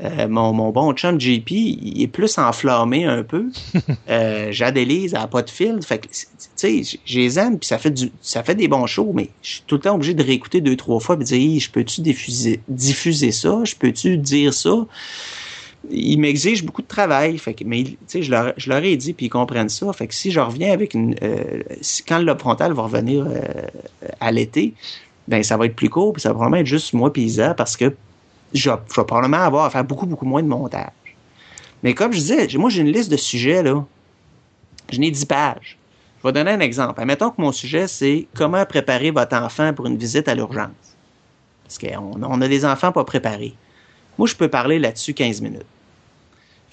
Euh, mon, mon bon chum JP, il est plus enflammé un peu. euh, J'adélise, elle n'a pas de fil. Fait que, tu sais, les aime, puis ça fait du, ça fait des bons shows, mais je suis tout le temps obligé de réécouter deux, trois fois, puis dire, Hey, je peux-tu diffuser, diffuser ça? Je peux-tu dire ça? Ils m'exigent beaucoup de travail. Mais je leur, ai dit, puis ils comprennent ça. Fait que si je reviens avec une. euh, quand le lobe frontal va revenir euh, à l'été, ben ça va être plus court, puis ça va probablement être juste moi puis Isa, parce que je, vais- probablement avoir à faire beaucoup, beaucoup moins de montage. Mais comme je disais, moi j'ai une liste de sujets, là. Je n'ai 10 pages. Je vais donner un exemple. Admettons que mon sujet, c'est comment préparer votre enfant pour une visite à l'urgence. Parce qu'on on a des enfants pas préparés. Moi, je peux parler là-dessus 15 minutes.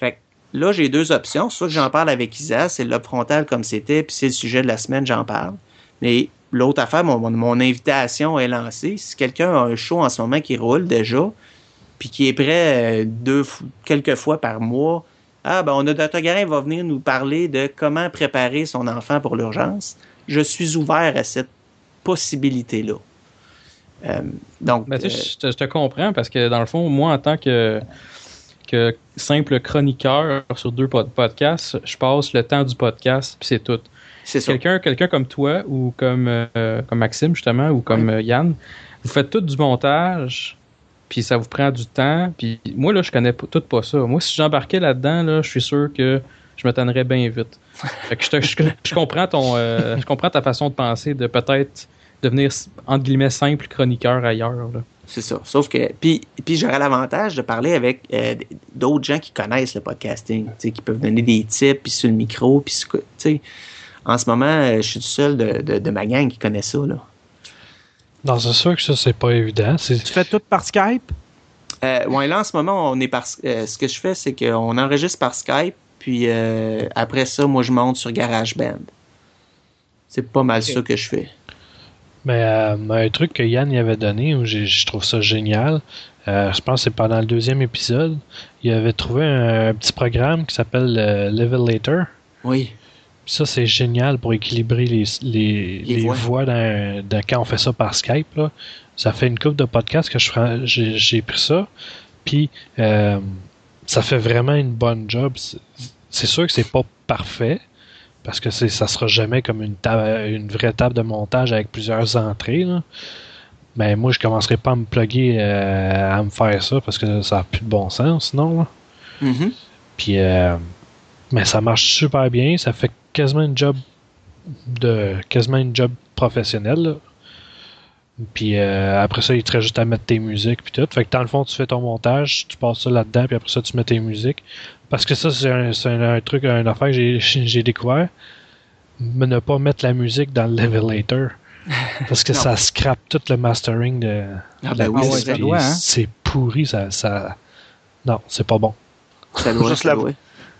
Fait que là, j'ai deux options. Soit que j'en parle avec Isa, c'est le frontal comme c'était, puis c'est le sujet de la semaine, j'en parle. Mais l'autre affaire, mon, invitation est lancée. Si quelqu'un a un show en ce moment qui roule déjà, puis qui est prêt euh, deux, quelques fois par mois, ah, ben, on a Dr. Va venir nous parler de comment préparer son enfant pour l'urgence. Je suis ouvert à cette possibilité-là. Euh, donc, Ben, tu sais, euh, je, te, je te comprends parce que dans le fond, moi, en tant que, que simple chroniqueur sur deux pod- podcasts, je passe le temps du podcast, puis c'est tout. c'est. Quelqu'un comme toi ou comme, euh, comme Maxime, justement, ou comme euh, Yann, vous faites tout du montage, puis ça vous prend du temps. Puis moi, là, je connais tout pas ça. Moi, si j'embarquais là-dedans, là, je suis sûr que je me tannerais bien vite. Fait que je, te- je- je comprends ton, euh, je comprends ta façon de penser de peut-être devenir, entre guillemets, simple chroniqueur ailleurs. là. C'est ça. Sauf que, puis, puis j'aurais l'avantage de parler avec euh, d'autres gens qui connaissent le podcasting, tu sais, qui peuvent donner des tips, puis sur le micro, puis sur- tu sais. En ce moment, euh, je suis tout seul de, de, de ma gang qui connaît ça, là. Non, c'est sûr que ça, c'est pas évident. C'est Tu fais tout par Skype? Euh, ouais, là, en ce moment, on est par, euh, ce que je fais, c'est qu'on enregistre par Skype, puis euh, après ça, moi, je monte sur GarageBand. C'est pas mal ça que je fais. Mais euh, un truc que Yann y avait donné, où je trouve ça génial, euh, je pense que c'est pendant le deuxième épisode, il avait trouvé un, petit programme qui s'appelle euh, Levelator. Oui. Puis ça, c'est génial pour équilibrer les, les, Les les voix. voix, dans, dans- quand on fait ça par Skype. Là. Ça fait une couple de podcasts que j'ai pris ça. Puis euh, ça fait vraiment une bonne job. C'est- C'est sûr que c'est pas parfait. Parce que c'est, ça sera jamais comme une, table, une vraie table de montage avec plusieurs entrées. Là. Mais moi, je commencerai pas à me plugger euh, à me faire ça parce que ça n'a plus de bon sens sinon. Là. Mhm. Puis, euh, mais ça marche super bien. Ça fait quasiment une job de quasiment une job professionnelle. là. Puis euh, après ça, il te reste juste à mettre tes musiques puis tout. Fait que dans le fond, tu fais ton montage, tu passes ça là-dedans, puis après ça, tu mets tes musiques. Parce que ça, c'est un, un, un truc, une affaire que j'ai, découvert. Mais ne pas mettre la musique dans le levelator. Parce que ça scrape tout le mastering de, Ah, de la ben oui, hein. C'est pourri, ça, ça. Non, c'est pas bon. Ça doit, Juste ça la- doit.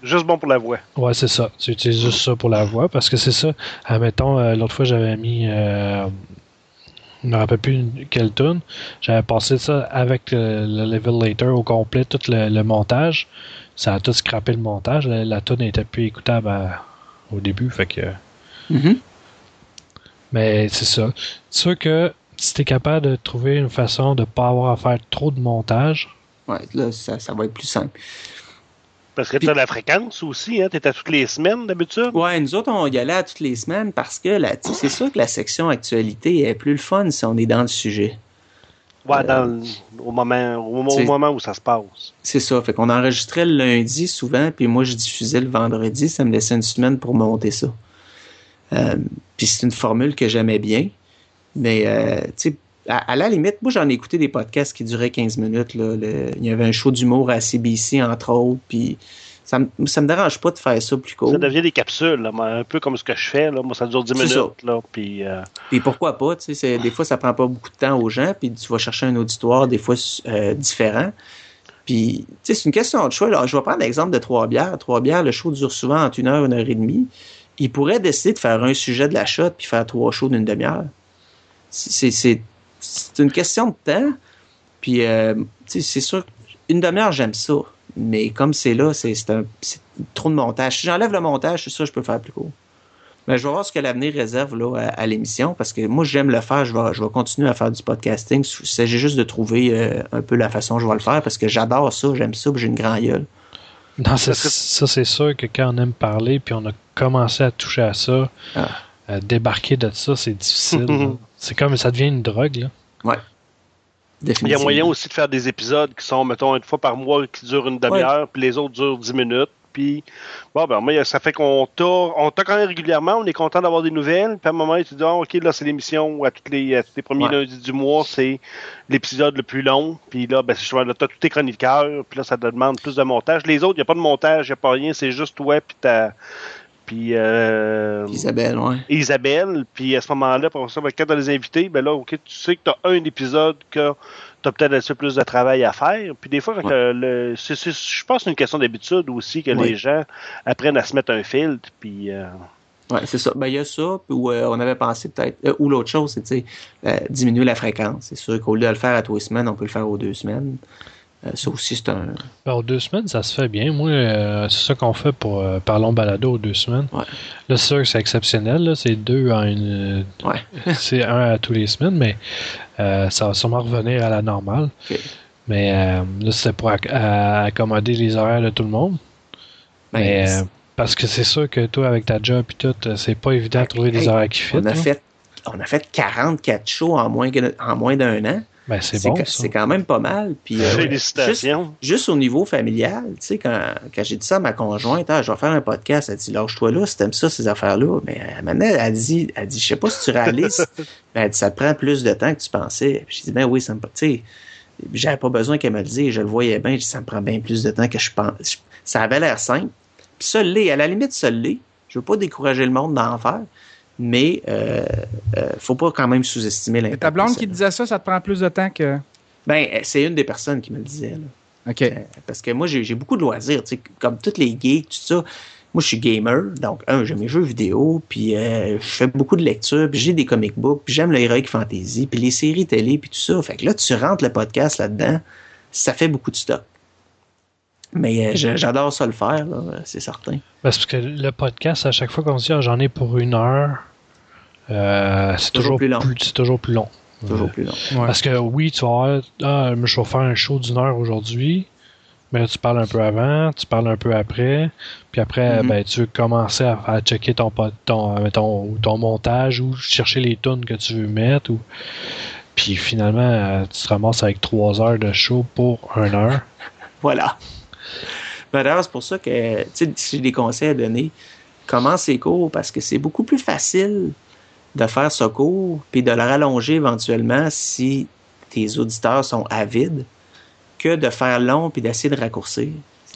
Juste bon pour la voix. Ouais, c'est ça. Tu utilises juste ça pour la voix parce que c'est ça. Admettons, euh, l'autre fois, j'avais mis. Euh, je me rappelle plus quelle tune. J'avais passé ça avec le, le level later au complet, tout le, le montage. Ça a tout scrappé le montage. La, la tune n'était plus écoutable à- au début. Fait que. Mhm. Mais c'est ça. C'est sûr que si t'es capable de trouver une façon de pas avoir à faire trop de montage, Ouais, là, ça, ça va être plus simple. Parce que tu as la fréquence aussi, hein? Tu à toutes les semaines d'habitude. Ouais, nous autres, on y allait à toutes les semaines parce que tu c'est sûr que la section actualité est plus le fun si on est dans le sujet. Ouais, dans le- au, moment, au, moment- au C'est- moment où ça se passe. C'est ça. Fait qu'on enregistrait le lundi souvent, puis moi, je diffusais le vendredi. Ça me laissait une semaine pour monter ça. Euh, puis c'est une formule que j'aimais bien. Mais, euh, tu sais, à, à la limite, moi, j'en ai écouté des podcasts qui duraient 15 minutes. Là. Le- il y avait un show d'humour à CBC, entre autres. Puis ça me, ça me dérange pas de faire ça plus court. Ça devient des capsules, là, un peu comme ce que je fais. Là. Moi, ça dure 10 C'est minutes. Là, puis, euh, Puis pourquoi pas, tu sais, c'est- des fois ça prend pas beaucoup de temps aux gens, puis tu vas chercher un auditoire des fois euh, différent. Puis, tu sais, c'est une question de choix. Là. Je vais prendre l'exemple de Trois-Bières. Trois-Bières, le show dure souvent entre une heure, une heure et demie. Ils pourraient décider de faire un sujet de la shot puis faire trois shows d'une demi-heure. C'est, c'est, c'est une question de temps. Puis, euh, tu sais, c'est sûr, une demi-heure, j'aime ça. Mais comme c'est là, c'est, c'est, un, c'est trop de montage. Si j'enlève le montage, c'est sûr, je peux faire plus court. Mais je vais voir ce que l'avenir réserve là, à, à l'émission parce que moi, j'aime le faire. Je vais, je vais continuer à faire du podcasting. Il s'agit juste de trouver euh, un peu la façon dont je vais le faire parce que j'adore ça, j'aime ça, puis j'ai une grande gueule. Non, ça, c'est sûr que quand on aime parler, puis on a commencé à toucher à ça, Ah. à débarquer de ça, c'est difficile. c'est comme ça devient une drogue. Là. Il y a moyen aussi de faire des épisodes qui sont, mettons, une fois par mois qui durent une demi-heure, puis les autres durent 10 minutes. Puis, bon, ben, moi, ça fait qu'on t'a, on t'a quand même régulièrement, on est content d'avoir des nouvelles. Puis à un moment, tu dis, ah, OK, là, c'est l'émission à tous les, à tous les premiers Ouais. lundis du mois, c'est l'épisode le plus long. Puis là, ben, là, t'as tous tes chroniqueurs, puis là, ça te demande plus de montage. Les autres, il n'y a pas de montage, il n'y a pas rien, c'est juste toi, puis ta. Puis, euh, Isabelle, ouais. Isabelle, puis à ce moment-là, pour ça, ben, quand t'as les invités, ben là, ok, tu sais que t'as un épisode que t'as peut-être un petit peu plus de travail à faire. Puis des fois, le, c'est- c'est- je pense que c'est une question d'habitude aussi que Ouais. les gens apprennent à se mettre un filtre, puis euh, Ouais, c'est ça. Ben, il y a ça, puis où euh, on avait pensé peut-être. euh, ou l'autre chose, c'est, euh, diminuer la fréquence. C'est sûr qu'au lieu de le faire à les semaines, on peut le faire aux deux semaines. Euh, ça aussi, c'est un. Ben, deux semaines, ça se fait bien. Moi, euh, c'est ça qu'on fait pour euh, Parlons Balado aux deux semaines. Ouais. Là, c'est sûr que c'est exceptionnel. là. C'est deux en une. Ouais. c'est un à tous les semaines, mais euh, ça va sûrement revenir à la normale. Mais euh, là, c'était pour acc- à- accommoder les horaires de tout le monde. Ben, mais, c'est- euh, parce que c'est sûr que toi, avec ta job et tout, euh, c'est pas évident de trouver des horaires qui fit. on a là. fait. On a fait 44 shows en moins, que- en moins d'un an. Ben, c'est bon, quand même pas mal. Puis, euh, juste, félicitations. juste au niveau familial, tu sais, quand, quand j'ai dit ça à ma conjointe, ah, je vais faire un podcast, elle dit, lâche-toi là, si t'aimes ça, ces affaires-là. Mais maintenant, elle dit, elle dit, je sais pas si tu réalises, mais elle dit, ça te prend plus de temps que tu pensais. Puis j'ai dit, ben oui, ça me, tu sais, j'avais pas besoin qu'elle me le dise, je le voyais bien, dit, ça me prend bien plus de temps que je pense. Ça avait l'air simple. Puis ça l'est, à la limite, ça l'est. Je veux pas décourager le monde d'en faire, mais euh, euh, faut pas quand même sous-estimer l'impact. ta blonde qui disait ça, ça te prend plus de temps que. Ben, euh, c'est une des personnes qui me le disait. Là. OK. Euh, Parce que moi, j'ai beaucoup de loisirs, tu sais, comme toutes les geeks, tout ça. Moi, je suis gamer, donc, un, j'aime les jeux vidéo, puis euh, je fais beaucoup de lecture, puis j'ai des comic books, puis j'aime l'heroic fantasy, puis les séries télé, puis tout ça. Fait que là, tu rentres le podcast là-dedans, ça fait beaucoup de stock. Mais euh, j'adore ça le faire, là, c'est certain. Ben, parce que le podcast, à chaque fois qu'on se dit ah, j'en ai pour une heure, euh, c'est Toujours toujours, plus long. plus, c'est toujours plus long. Toujours Ouais. plus long. Ouais. Parce que oui, tu vas avoir, ah, je vais faire un show d'une heure aujourd'hui, mais là, tu parles un peu avant, tu parles un peu après, puis après, Mhm. ben, tu veux commencer à, à checker ton, pod- ton, mettons, ton montage ou chercher les tunes que tu veux mettre. Ou... Puis finalement, euh, tu te ramasses avec trois heures de show pour une heure. Voilà. Ben, D'ailleurs, c'est pour ça que, tu sais, si j'ai des conseils à donner, commence ces cours parce que c'est beaucoup plus facile de faire ce cours puis de le rallonger éventuellement si tes auditeurs sont avides que de faire long puis d'essayer de raccourcir.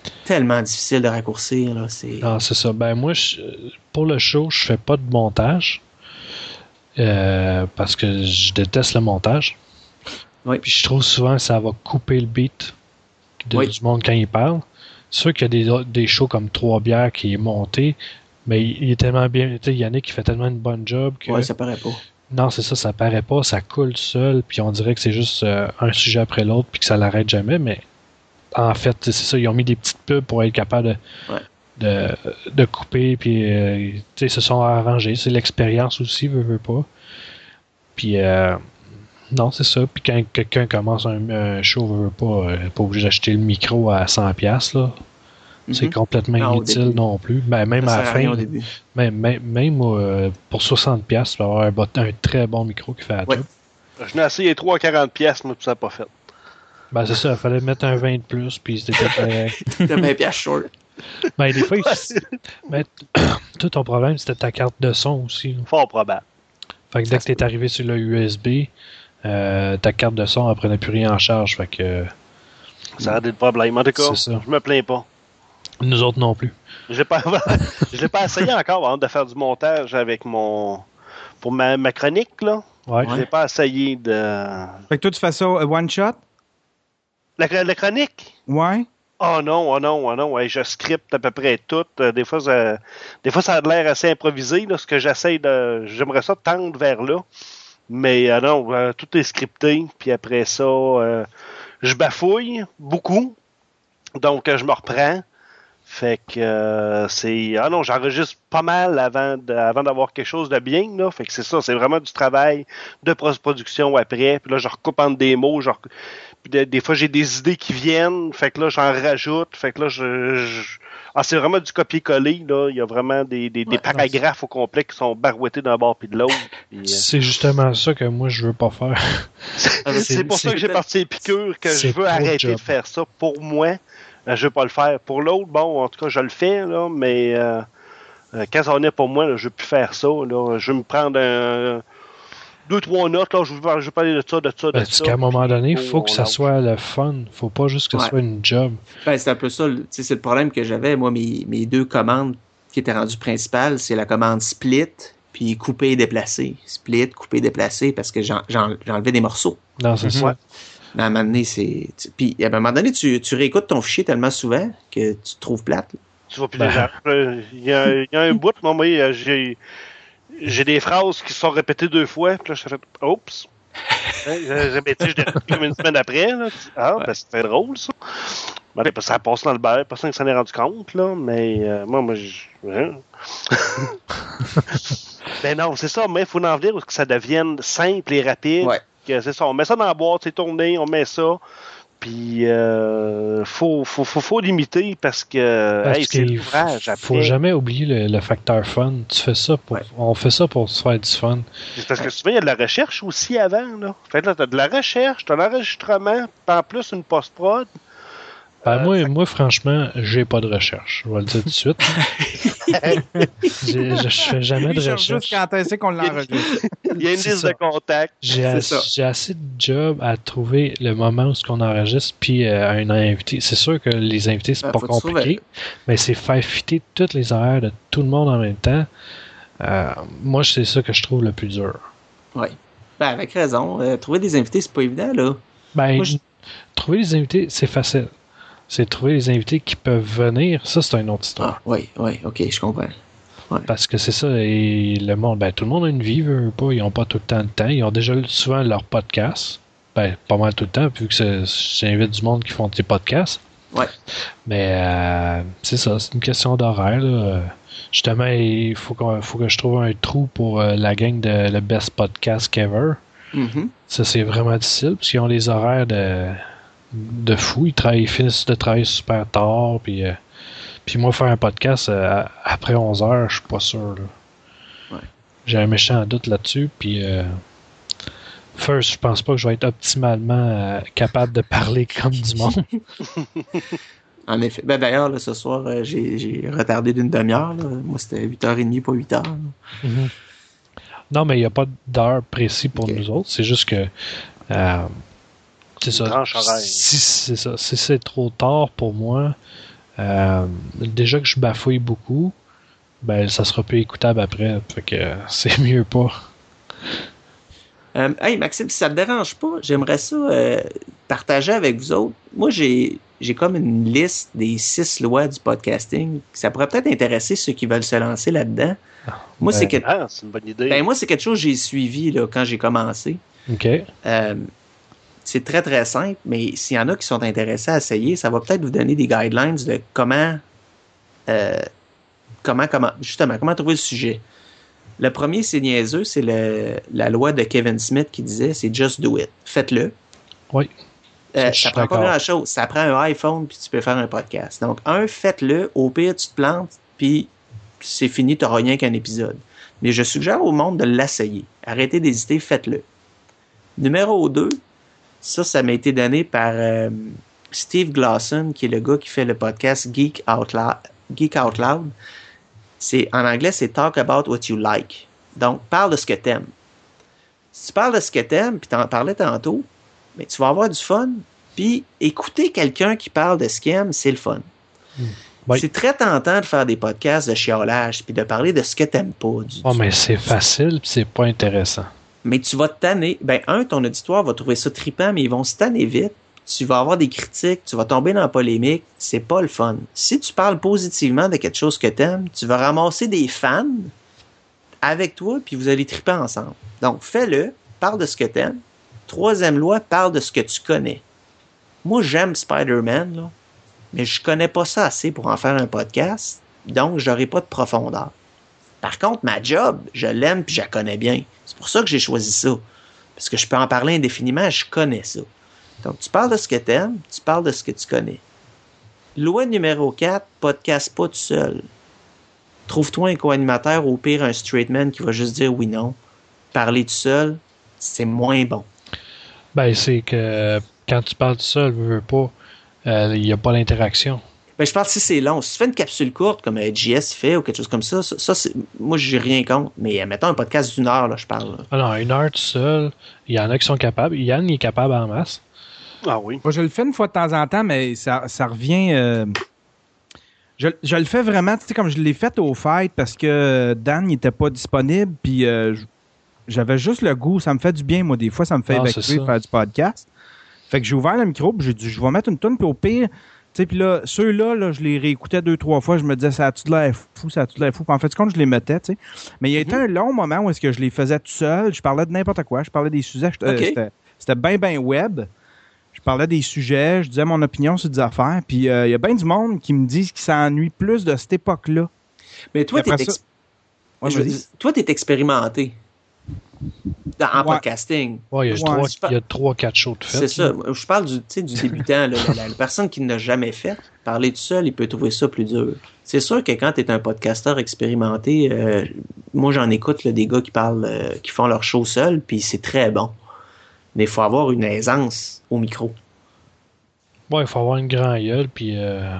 C'est tellement difficile de raccourcir, là. C'est... Non, c'est ça. Ben moi, je- pour le show, je fais pas de montage. euh, parce que je déteste le montage. Oui. Puis je trouve souvent que ça va couper le beat de, Oui. du monde quand il parle. sûr qu'il y a des, des shows comme Trois Bières qui est monté, mais il, il est tellement bien. Tu sais, Yannick, il fait tellement une bonne job que. Ouais, ça paraît pas. Non, c'est ça, ça paraît pas, ça coule seul, puis on dirait que c'est juste euh, un sujet après l'autre, puis que ça l'arrête jamais, mais en fait, c'est ça, ils ont mis des petites pubs pour être capable de, Ouais. de, de couper, puis euh, tu sais, ils se sont arrangés. C'est l'expérience aussi, veut, veut pas. Puis, euh, non, c'est ça. Puis quand quelqu'un commence un, un show, veut, veut pas, euh, pas obligé d'acheter le micro à 100$, là. C'est Mhm. complètement Non, inutile non plus. Ben, même Ça à la fin, au début. même, même, même, euh, pour 60$, tu vas avoir un, bot- un très bon micro qui fait la Ouais. job. Je n'ai essayé 3 à 40 pièces, moi, tout ça n'a pas fait. Ben, c'est ça, il fallait mettre un 20 de plus, puis c'était correct. T'as 20 piastres short. ben, des fois, il- ben, tout ton problème, c'était ta carte de son aussi. Fort probable. Fait que dès que t'es arrivé sur le USB, euh, ta carte de son, elle prenait plus rien en charge. Fait que Ça a été le problème. En tout cas, C'est ça. je me plains pas. nous autres non plus. Je pas, je l'ai pas essayé encore avant de faire du montage avec mon. Pour ma, ma chronique, là. Ouais. Je l'ai pas essayé de. Fait que toi, tu fais ça euh, one shot? La, la chronique? Ouais. Oh non, oh non, oh non, ouais, je scripte à peu près tout. Euh, Des fois, ça, des fois, ça a l'air assez improvisé, là, ce que j'essaie de. J'aimerais ça tendre vers là. Mais euh, non, euh, tout est scripté. Puis après ça, euh, je bafouille beaucoup. Donc, euh, je me reprends. Fait que euh, c'est. Ah non, j'enregistre pas mal avant d'avoir quelque chose de bien. Là. Fait que c'est ça, c'est vraiment du travail de post-production après. Puis là, je recoupe entre des mots. Je rec- puis des, des fois, j'ai des idées qui viennent. Fait que là, j'en rajoute. Fait que là, je. je- Ah, c'est vraiment du copier-coller. Là. Il y a vraiment des, des, des paragraphes au complet qui sont barouettés d'un bord puis de l'autre. Euh, C'est justement ça que moi je veux pas faire. Ah, c'est pour ça que j'ai parti les piqûres, que je veux arrêter job. de faire ça. Pour moi, euh, je veux pas le faire. Pour l'autre, bon, en tout cas, je le fais, là, mais euh, euh, quand ça en est pour moi, là, je veux plus faire ça. Là. Je vais me prendre un, deux, trois notes, là, je veux, je veux parler de ça, de ça, de Parce ça. qu'à un moment donné, il faut que ça lance. soit le fun. Faut pas juste que ce Ouais. soit une job. Ben, c'est un peu ça. C'est le problème que j'avais. Moi, mes, mes deux commandes qui étaient rendues principales, c'est la commande split puis couper et déplacer. Split, couper et déplacer parce que j'en- j'en- j'enlevais des morceaux. Non, c'est Mhm. ça. Mais à un moment donné, c'est. tu- Puis à un moment donné, tu, tu réécoutes ton fichier tellement souvent que tu te trouves plate. là. Tu vas plus Ben. les gens. Euh, Il y, a, il y a un bout, moi, moi, euh, j'ai, j'ai des phrases qui sont répétées deux fois, puis là, je fais Oups. Hein, j'ai- je l'ai comme une semaine après. Là. Ah, ben, c'était drôle, ça. Ben, ben, ça passe dans le beurre, personne ne s'en est rendu compte, là, mais euh, moi, moi, je. hein. ben non, c'est ça, mais il faut en venir que ça devienne simple et rapide. Ouais. C'est ça, on met ça dans la boîte, c'est tourné, on met ça. Puis, euh, faut, faut, faut, faut limiter parce que Parce hey, c'est l'ouvrage après. faut jamais oublier le, le facteur fun. Tu fais ça pour, Ouais. on fait ça pour se faire du fun. Parce que souvent, il y a de la recherche aussi avant. Là. Fait que là, t'as de la recherche, t'as l'enregistrement, en plus une post-prod. Ben, Euh, moi, moi, franchement, j'ai pas de recherche. Je vais le dire tout de suite. Je, fais jamais de il cherche juste recherche. quand est-ce qu'on l'enregistre. Il y a une liste ça. de contacts. J'ai ça. assez de job à trouver le moment où ce qu'on enregistre puis euh, un invité. C'est sûr que les invités c'est Ben, pas compliqué, mais c'est faire fitter toutes les horaires de tout le monde en même temps. Euh, moi, c'est ça que je trouve le plus dur. Oui. Ben, avec raison. Euh, trouver des invités, c'est pas évident, là. Ben, Moi, je- trouver les invités, c'est facile. C'est trouver les invités qui peuvent venir. Ça, c'est une autre histoire. Ah, oui, oui, ok, je comprends. Parce que c'est ça, et le monde, ben tout le monde a une vie, veut, pas, ils ont pas tout le temps le temps. Ils ont déjà souvent leur podcast. Ben, pas mal tout le temps, vu que c'est- j'invite du monde qui font des podcasts. Ouais. Mais euh, c'est ça, c'est une question d'horaire. Justement, il faut, que je trouve un trou pour euh, la gang de le best podcast ever. Mhm. Ça, c'est vraiment difficile, parce qu'ils ont les horaires de, de fou. Ils, travaillent, ils finissent de travailler super tard, puis, euh, puis moi, faire un podcast euh, après 11 heures, je suis pas sûr. Ouais. J'ai un méchant doute là-dessus, puis euh, first, je pense pas que je vais être optimalement euh, capable de parler comme du monde. En effet. Ben, d'ailleurs, là, ce soir, euh, j'ai retardé d'une demi-heure. Moi, c'était 8h30, pas 8h. là. Mhm. Non, mais il n'y a pas d'heure précis pour nous autres. C'est juste que. C'est ça. Si c'est ça. Si c'est trop tard pour moi, euh, déjà que je bafouille beaucoup, ben ça sera plus écoutable après. Fait que c'est mieux pas. Euh, hey, Maxime, si ça te dérange pas, j'aimerais ça euh, partager avec vous autres. Moi, j'ai j'ai comme une liste des six lois du podcasting. Ça pourrait peut-être intéresser ceux qui veulent se lancer là-dedans. Moi, c'est Ben, que- Ah, c'est une bonne idée. ben, moi, c'est quelque chose que j'ai suivi là, quand j'ai commencé. OK. Euh, c'est très très simple, mais s'il y en a qui sont intéressés à essayer, ça va peut-être vous donner des guidelines de comment, euh, comment, comment, justement, comment trouver le sujet. Le premier, c'est niaiseux, c'est le- la loi de Kevin Smith qui disait c'est just do it. Faites-le. Oui. Euh, ça prend pas d'accord. grand chose. Ça prend un iPhone puis tu peux faire un podcast. Donc, un, faites-le. Au pire, tu te plantes puis c'est fini, tu n'auras rien qu'un épisode. Mais je suggère au monde de l'essayer. Arrêtez d'hésiter, faites-le. Numéro 2, ça, ça m'a été donné par euh, Steve Glosson, qui est le gars qui fait le podcast Geek Out Loud. Geek Out Loud. C'est, en anglais, c'est Talk About What You Like. Donc, parle de ce que t'aimes. Si tu parles de ce que t'aimes, puis t'en parlais tantôt, mais tu vas avoir du fun. Puis, écouter quelqu'un qui parle de ce qu'il aime, c'est le fun. Oui. C'est très tentant de faire des podcasts de chiolage, puis de parler de ce que t'aimes pas. Du, Oh, mais c'est facile, puis c'est pas intéressant. Mais tu vas tanner. Ben, un, ton auditoire va trouver ça trippant, mais ils vont se tanner vite. Tu vas avoir des critiques, tu vas tomber dans la polémique. C'est pas le fun. Si tu parles positivement de quelque chose que t'aimes, tu vas ramasser des fans avec toi, puis vous allez tripper ensemble. Donc, fais-le, parle de ce que t'aimes. Troisième loi, parle de ce que tu connais. Moi, j'aime Spider-Man, mais je connais pas ça assez pour en faire un podcast, donc j'aurai pas de profondeur. Par contre, ma job, je l'aime puis je la connais bien. C'est pour ça que j'ai choisi ça. Parce que je peux en parler indéfiniment, je connais ça. Donc, tu parles de ce que tu aimes, tu parles de ce que tu connais. Loi numéro 4, podcast pas tout seul. Trouve-toi un co-animateur, au pire un straight man qui va juste dire oui, non. Parler tout seul, c'est moins bon. Ben, c'est que quand tu parles tout seul, veux, veux pas, euh, il n'y a pas l'interaction. Ben, je parle si c'est long. Si tu fais une capsule courte, comme euh, JS fait ou quelque chose comme ça, ça, ça, c'est, moi, j'ai rien contre. Mais euh, mettons un podcast d'une heure, là, je parle. là. Ah non, une heure tout seul, il y en a qui sont capables. Yann, il est capable en masse. Ah oui. Moi, je le fais une fois de temps en temps, mais ça, ça revient. euh, je, je le fais vraiment, tu sais, comme je l'ai fait au fight parce que Dan n'était pas disponible, puis euh, j'avais juste le goût. Ça me fait du bien, moi, des fois, ça me fait Ah, évacuer faire du podcast. Fait que j'ai ouvert le micro, puis j'ai dit, je vais mettre une tonne, puis au pire, sais, puis là, ceux-là, là, je les réécoutais deux, trois fois, je me disais, ça a-tu de l'air fou, ça a-tu de l'air fou? Puis en fait, compte, je les mettais, tu sais. Mais il y a été un long moment où est-ce que je les faisais tout seul, je parlais de n'importe quoi, je parlais des sujets, je- euh, Ok. c'était- bien, bien web. Je parlais des sujets, je disais mon opinion sur des affaires, puis euh, il y a bien du monde qui me disent qu'ils s'ennuient plus de cette époque-là. Mais toi, t'es ex- Ouais, toi, t'es expérimenté dans- en Ouais. podcasting. Ouais, il y a Ouais, trois, a trois, quatre shows de fait. C'est ça. Je parle du, tu sais, du débutant, là, la, la personne qui n'a jamais fait. Parler tout seul, il peut trouver ça plus dur. C'est sûr que quand tu es un podcasteur expérimenté, euh, moi j'en écoute là, des gars qui parlent, euh, qui font leur show seul, puis c'est très bon. Mais il faut avoir une aisance au micro. Ouais, il faut avoir une grande gueule, puis euh,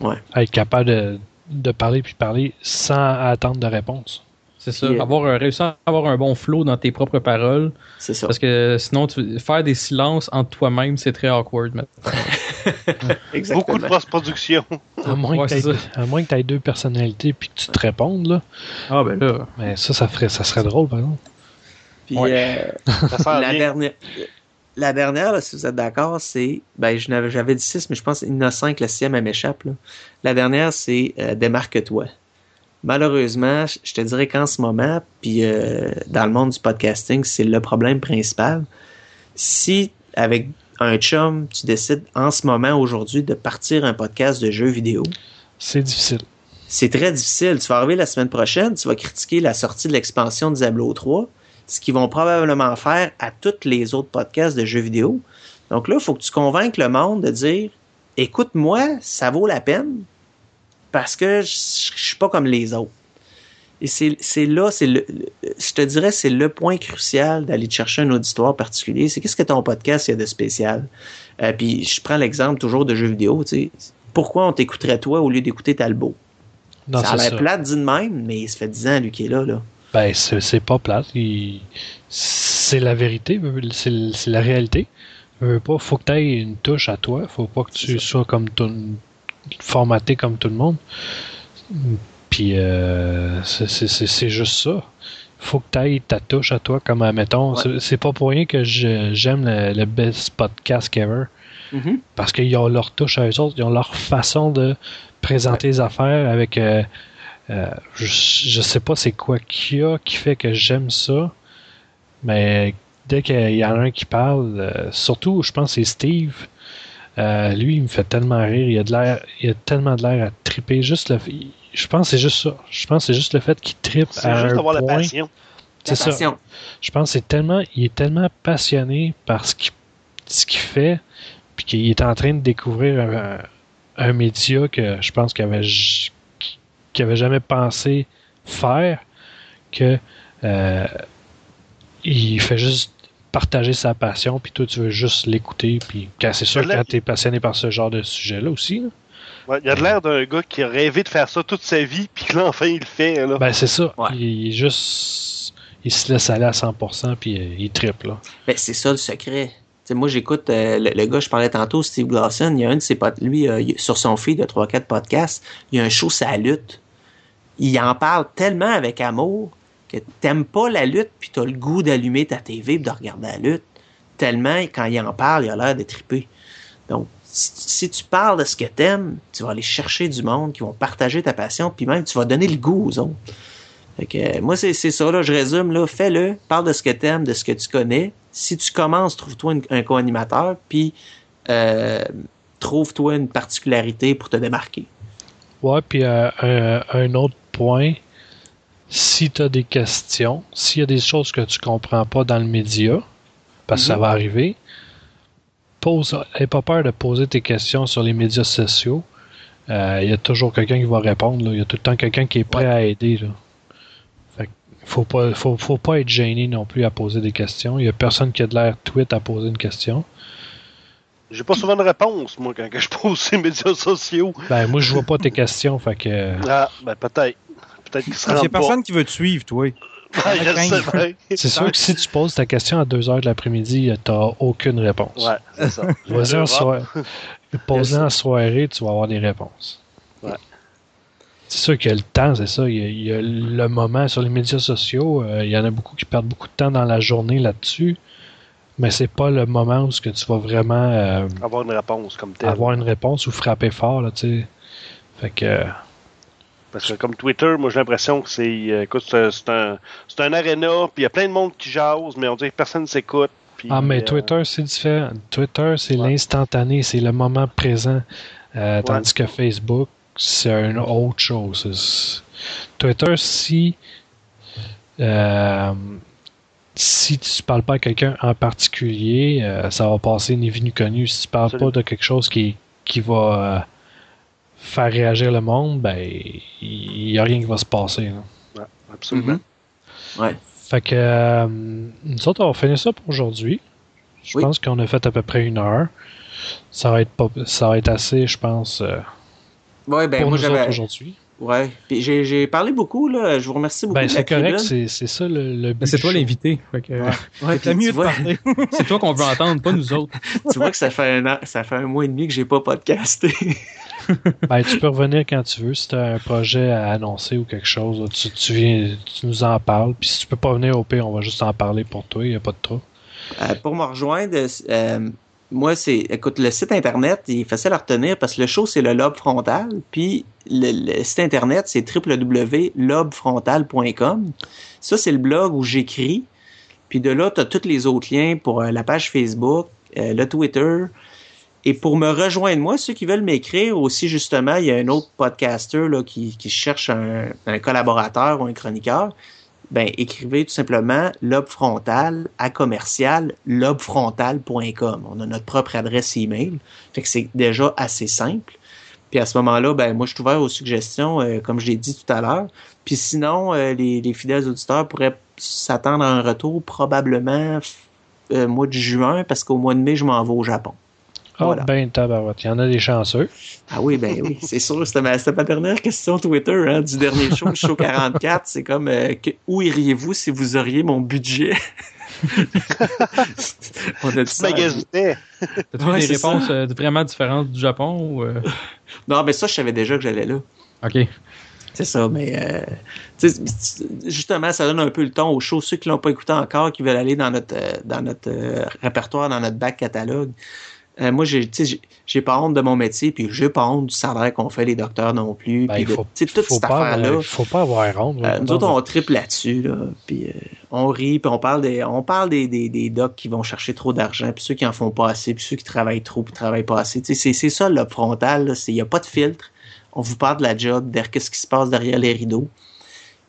Ouais. être capable de, de parler, puis parler sans attendre de réponse. C'est ça. Euh, Avoir un, réussir à avoir un bon flow dans tes propres paroles. C'est ça. Parce que sinon, tu, faire des silences entre toi-même, c'est très awkward. Exactement. Beaucoup de post-production. À moins, Ouais, que que tu aies deux personnalités, puis que tu te répondes, là. Ah, ben là. Mais ça, ça, ferait, ça serait drôle, par exemple. Puis, Ouais. euh, Ça la dernière, la dernière, là, si vous êtes d'accord, c'est, ben, j'avais dit 6, mais je pense qu'il y en a 5, la sixième, elle m'échappe. La dernière, c'est euh, démarque-toi. Malheureusement, je te dirais qu'en ce moment, puis euh, dans le monde du podcasting, c'est le problème principal. Si, avec un chum, tu décides en ce moment, aujourd'hui, de partir un podcast de jeux vidéo, C'est difficile. c'est très difficile. Tu vas arriver la semaine prochaine, tu vas critiquer la sortie de l'expansion de Diablo 3, ce qu'ils vont probablement faire à tous les autres podcasts de jeux vidéo. Donc là, il faut que tu convainques le monde de dire écoute-moi, ça vaut la peine parce que je, je suis pas comme les autres. Et c'est là, c'est le, je te dirais, c'est le point crucial d'aller te chercher un auditoire particulier. C'est qu'est-ce que ton podcast il y a de spécial? Euh, puis je prends l'exemple toujours de jeux vidéo. Tu sais, pourquoi on t'écouterait toi au lieu d'écouter Talbot? Non, ça a l'air plate dit de même, mais ça fait 10 ans, lui, qui est là. là. Ben, c'est pas plate. Il- C'est la vérité, c'est la réalité. Veux pas, faut que tu aies une touche à toi. Faut pas que tu sois comme tout, formaté comme tout le monde. Puis euh, c'est- c'est c'est- c'est juste ça. faut que tu ailles ta touche à toi, comme admettons. Ouais. c'est- pas pour rien que je- j'aime le, le best podcast ever. Mhm. Parce qu'ils ont leur touche à eux autres, ils ont leur façon de présenter les affaires avec. euh, euh, je, je sais pas c'est quoi qu'il y a qui fait que j'aime ça, mais dès qu'il y en a un qui parle, euh, surtout, je pense que c'est Steve. Euh, lui, il me fait tellement rire. Il a de l'air, il a tellement de l'air à triper. Juste le, je pense que c'est juste ça. Je pense que c'est juste le fait qu'il trippe C'est à juste un d'avoir la point. passion. C'est La ça. Je pense que c'est tellement, il est tellement passionné par ce qu'il ce qu'il fait, puis qu'il est en train de découvrir un, un média que je pense qu'il avait, qu'il avait jamais pensé faire, que euh, il fait juste partager sa passion, puis toi tu veux juste l'écouter, puis quand c'est sûr quand tu es passionné par ce genre de sujet-là aussi. là. Ouais, il a de l'air d'un gars qui a rêvé de faire ça toute sa vie, puis que là, enfin, il le fait. Là. Ben c'est ça. Ouais. Il, est juste, il se laisse aller à 100%, puis euh, il triple là. Ben, c'est ça le secret. Moi, j'écoute euh, le, le gars, je parlais tantôt, Steve Glosson, il y a un de ses potes, lui, euh, sur son feed de 3-4 podcasts, il y a un show la lutte. Il en parle tellement avec amour que t'aimes pas la lutte, puis t'as le goût d'allumer ta TV et de regarder la lutte. Tellement, quand il en parle, il a l'air de triper. Donc, si, tu parles de ce que t'aimes, tu vas aller chercher du monde qui vont partager ta passion, puis même tu vas donner le goût aux autres. Euh, moi, c'est ça, je résume, là, fais-le, parle de ce que t'aimes, de ce que tu connais. Si tu commences, trouve-toi un co-animateur, puis euh, trouve-toi une particularité pour te démarquer. Ouais, puis euh, un autre point, si tu as des questions, s'il y a des choses que tu comprends pas dans le média, parce que ça Mhm. va arriver, pose, n'aie pas peur de poser tes questions sur les médias sociaux. Euh, Il y a toujours quelqu'un qui va répondre. Il y a tout le temps quelqu'un qui est prêt à aider. Là. Fait que faut pas, faut, faut pas être gêné non plus à poser des questions. Il y a personne qui a de l'air tweet à poser une question. J'ai pas souvent de réponse, moi, quand je pose ces médias sociaux. Ben moi je vois pas tes questions, fait que Ah, ben peut-être. Peut-être qu'il se Il rend n'y a pas. personne qui veut te suivre, toi. C'est sûr que si tu poses ta question à 2 heures de l'après-midi, t'as aucune réponse. Ouais, c'est ça. Vas-y en L'Europe. soirée. Pose-la en soirée, tu vas avoir des réponses. Ouais. C'est sûr qu'il y a le temps, c'est ça. Il y a, il y a le moment sur les médias sociaux. euh, il y en a beaucoup qui perdent beaucoup de temps dans la journée là-dessus. Mais c'est pas le moment où ce que tu vas vraiment euh, Avoir une réponse comme telle. avoir une réponse ou frapper fort, là, tu sais. Fait que. euh, Parce que comme Twitter, moi j'ai l'impression que c'est euh, écoute, c'est un c'est un aréna, puis il y a plein de monde qui jase, mais on dirait que personne ne s'écoute. Ah, mais euh, Twitter, c'est différent. Twitter, c'est Ouais. l'instantané, c'est le moment présent. Euh, Tandis que Facebook, c'est une autre chose. Twitter, si. euh, si tu parles pas à quelqu'un en particulier, ça va passer ni vu ni connu. Si tu parles Absolument. pas de quelque chose qui, qui va faire réagir le monde, ben il y a rien qui va se passer. là. Absolument. Ouais. Fait que euh, nous autres, on va finir ça pour aujourd'hui. Je Oui. pense qu'on a fait à peu près une heure. Ça va être pas, ça va être assez, je pense, euh, Ouais, ben, pour moi, nous autres j'avais. aujourd'hui. Ouais. Puis j'ai j'ai parlé beaucoup, là. Je vous remercie beaucoup. Ben de la c'est correct, c'est c'est ça le, le but. Mais c'est toi l'invité. que, Ouais, mieux vois, parler. C'est toi qu'on veut entendre, pas nous autres. tu vois que ça fait un an, ça fait un mois et demi que j'ai pas podcasté. Ben, tu peux revenir quand tu veux si tu as un projet à annoncer ou quelque chose. Tu, viens, tu nous en parles. Puis si tu peux pas venir au pire, on va juste en parler pour toi. Il n'y a pas de trouble. Euh, pour me rejoindre, euh, moi, c'est, écoute, le site internet, il est facile à retenir parce que le show, c'est le lobe frontal, puis le, site internet, c'est www.lobefrontal.com. Ça, c'est le blog où j'écris. Puis de là, tu as tous les autres liens pour euh, la page Facebook, euh, le Twitter. Et pour me rejoindre, moi, ceux qui veulent m'écrire aussi, justement, il y a un autre podcaster là, qui, qui cherche un, un collaborateur ou un chroniqueur ben, écrivez tout simplement lobe frontal à commercial lobefrontal.com. On a notre propre adresse email. Fait que c'est déjà assez simple. Puis à ce moment-là, ben, moi, je suis ouvert aux suggestions, euh, comme je l'ai dit tout à l'heure. Puis sinon, euh, les, les fidèles auditeurs pourraient s'attendre à un retour probablement euh, mois de juin, parce qu'au mois de mai, je m'en vais au Japon. Ah, Voilà. ben, tabarouette. Il y en a des chanceux. Ah oui, ben oui, c'est sûr. C'était ma, dernière question Twitter hein, du dernier show, le show 44. C'est comme euh, que- où iriez-vous si vous auriez mon budget? On a dit Tu ça. magasinais. T'as trouvé Ouais, des réponses euh, vraiment différentes du Japon ou. euh? Non, mais ça, je savais déjà que j'allais là. Ok. C'est ça, mais euh, justement, ça donne un peu le ton aux shows. Ceux qui l'ont pas écouté encore, qui veulent aller dans notre euh, dans notre euh, répertoire, dans notre bac catalogue. Euh, moi, j'ai j'ai- pas honte de mon métier, puis j'ai pas honte du salaire qu'on fait les docteurs non plus. Ben, puis il de- faut, toute faut cette affaire-là. faut pas avoir honte. Euh, nous autres, on triple là-dessus, là, puis euh, on rit, puis on parle des, on parle des, des, des docs qui vont chercher trop d'argent, puis ceux qui en font pas assez, puis ceux qui travaillent trop, puis travaillent pas assez. C'est c'est ça le frontal, il y a pas de filtre. On vous parle de la job, de qu'est-ce qui se passe derrière les rideaux.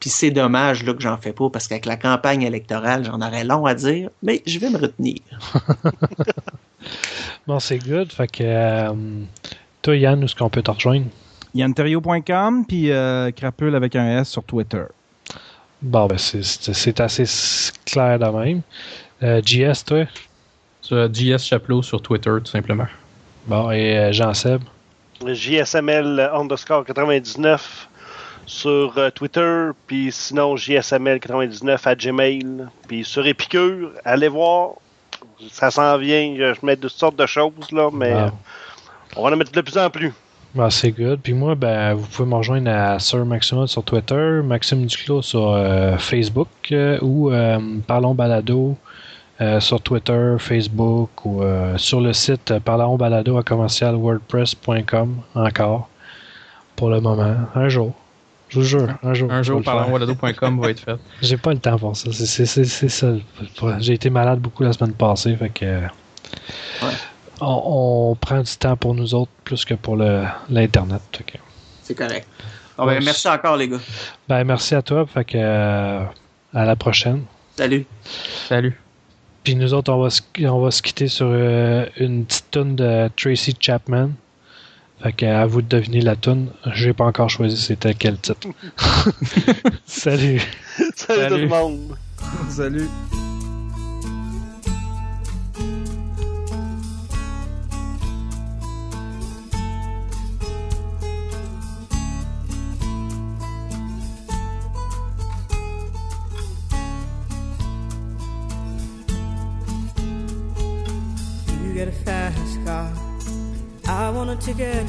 Puis c'est dommage là que j'en fais pas parce qu'avec la campagne électorale, j'en aurais long à dire, mais je vais me retenir. Bon, c'est good. Fait que, euh, toi, Yann, où est-ce qu'on peut te rejoindre? Yanterio.com, puis euh, Crapule avec un S sur Twitter. Bon, ben, c'est- assez clair de même. Euh, JS, toi? Sur JS Chapelot sur Twitter, tout simplement. Bon, et euh, Jean-Seb? JSML underscore 99 sur euh, Twitter, puis sinon JSML99 à Gmail, puis sur Épicure, allez voir, ça s'en vient, je mets toutes sortes de choses, là, mais Wow. on va en mettre de plus en plus. Bon, c'est good. Puis moi, ben, vous pouvez me rejoindre à Sir Maxima sur Twitter, Maxime Duclos sur euh, Facebook euh, ou euh, Parlons Balado sur Twitter, Facebook ou sur le site Parlons Balado à commercial wordpress.com encore pour le moment. Un jour. Je vous jure, un jour. Un jour, parlonswalado.com va être fait. J'ai pas le temps pour ça. C'est- C'est c'est- c'est ça. J'ai été malade beaucoup la semaine passée, fait que on, on prend du temps pour nous autres plus que pour le- l'internet. que- C'est correct. Ah ben, merci encore, les gars. Ben merci à toi, fait que euh, à la prochaine. Salut. Salut. Puis nous autres, on va se, on va se quitter sur euh, une petite tune de Tracy Chapman. Fait que à vous de deviner la tune. J'ai pas encore choisi c'était quel titre. Salut. Salut, tout le monde! Salut.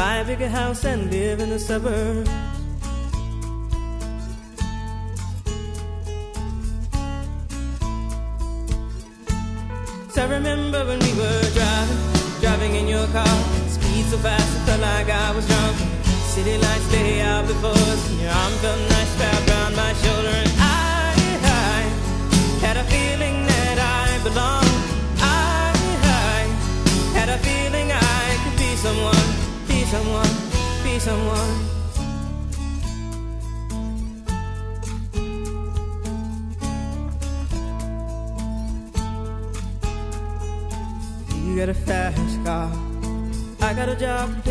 buy a bigger house and live in the suburbs. So I remember when we were driving, driving in your car. Speed so fast, it felt like I was drunk. City lights lay out before us, and your arm felt nice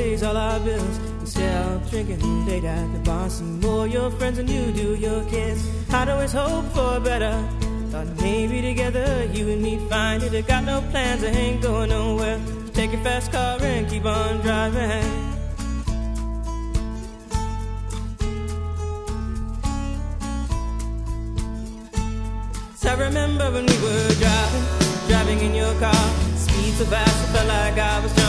pays all our bills. Instead of drinking late at the bar, some more your friends than you do your kids. I'd always hope for better. Thought maybe together you and me find it. I got no plans, I ain't going nowhere. Take your fast car and keep on driving. So I remember when we were driving, driving in your car. Speed so fast, I felt like I was drunk.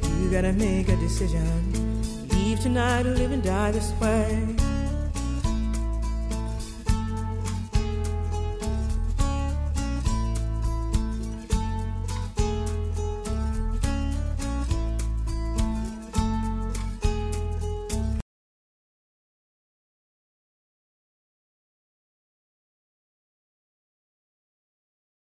You gotta make a decision. Leave tonight or live and die this way.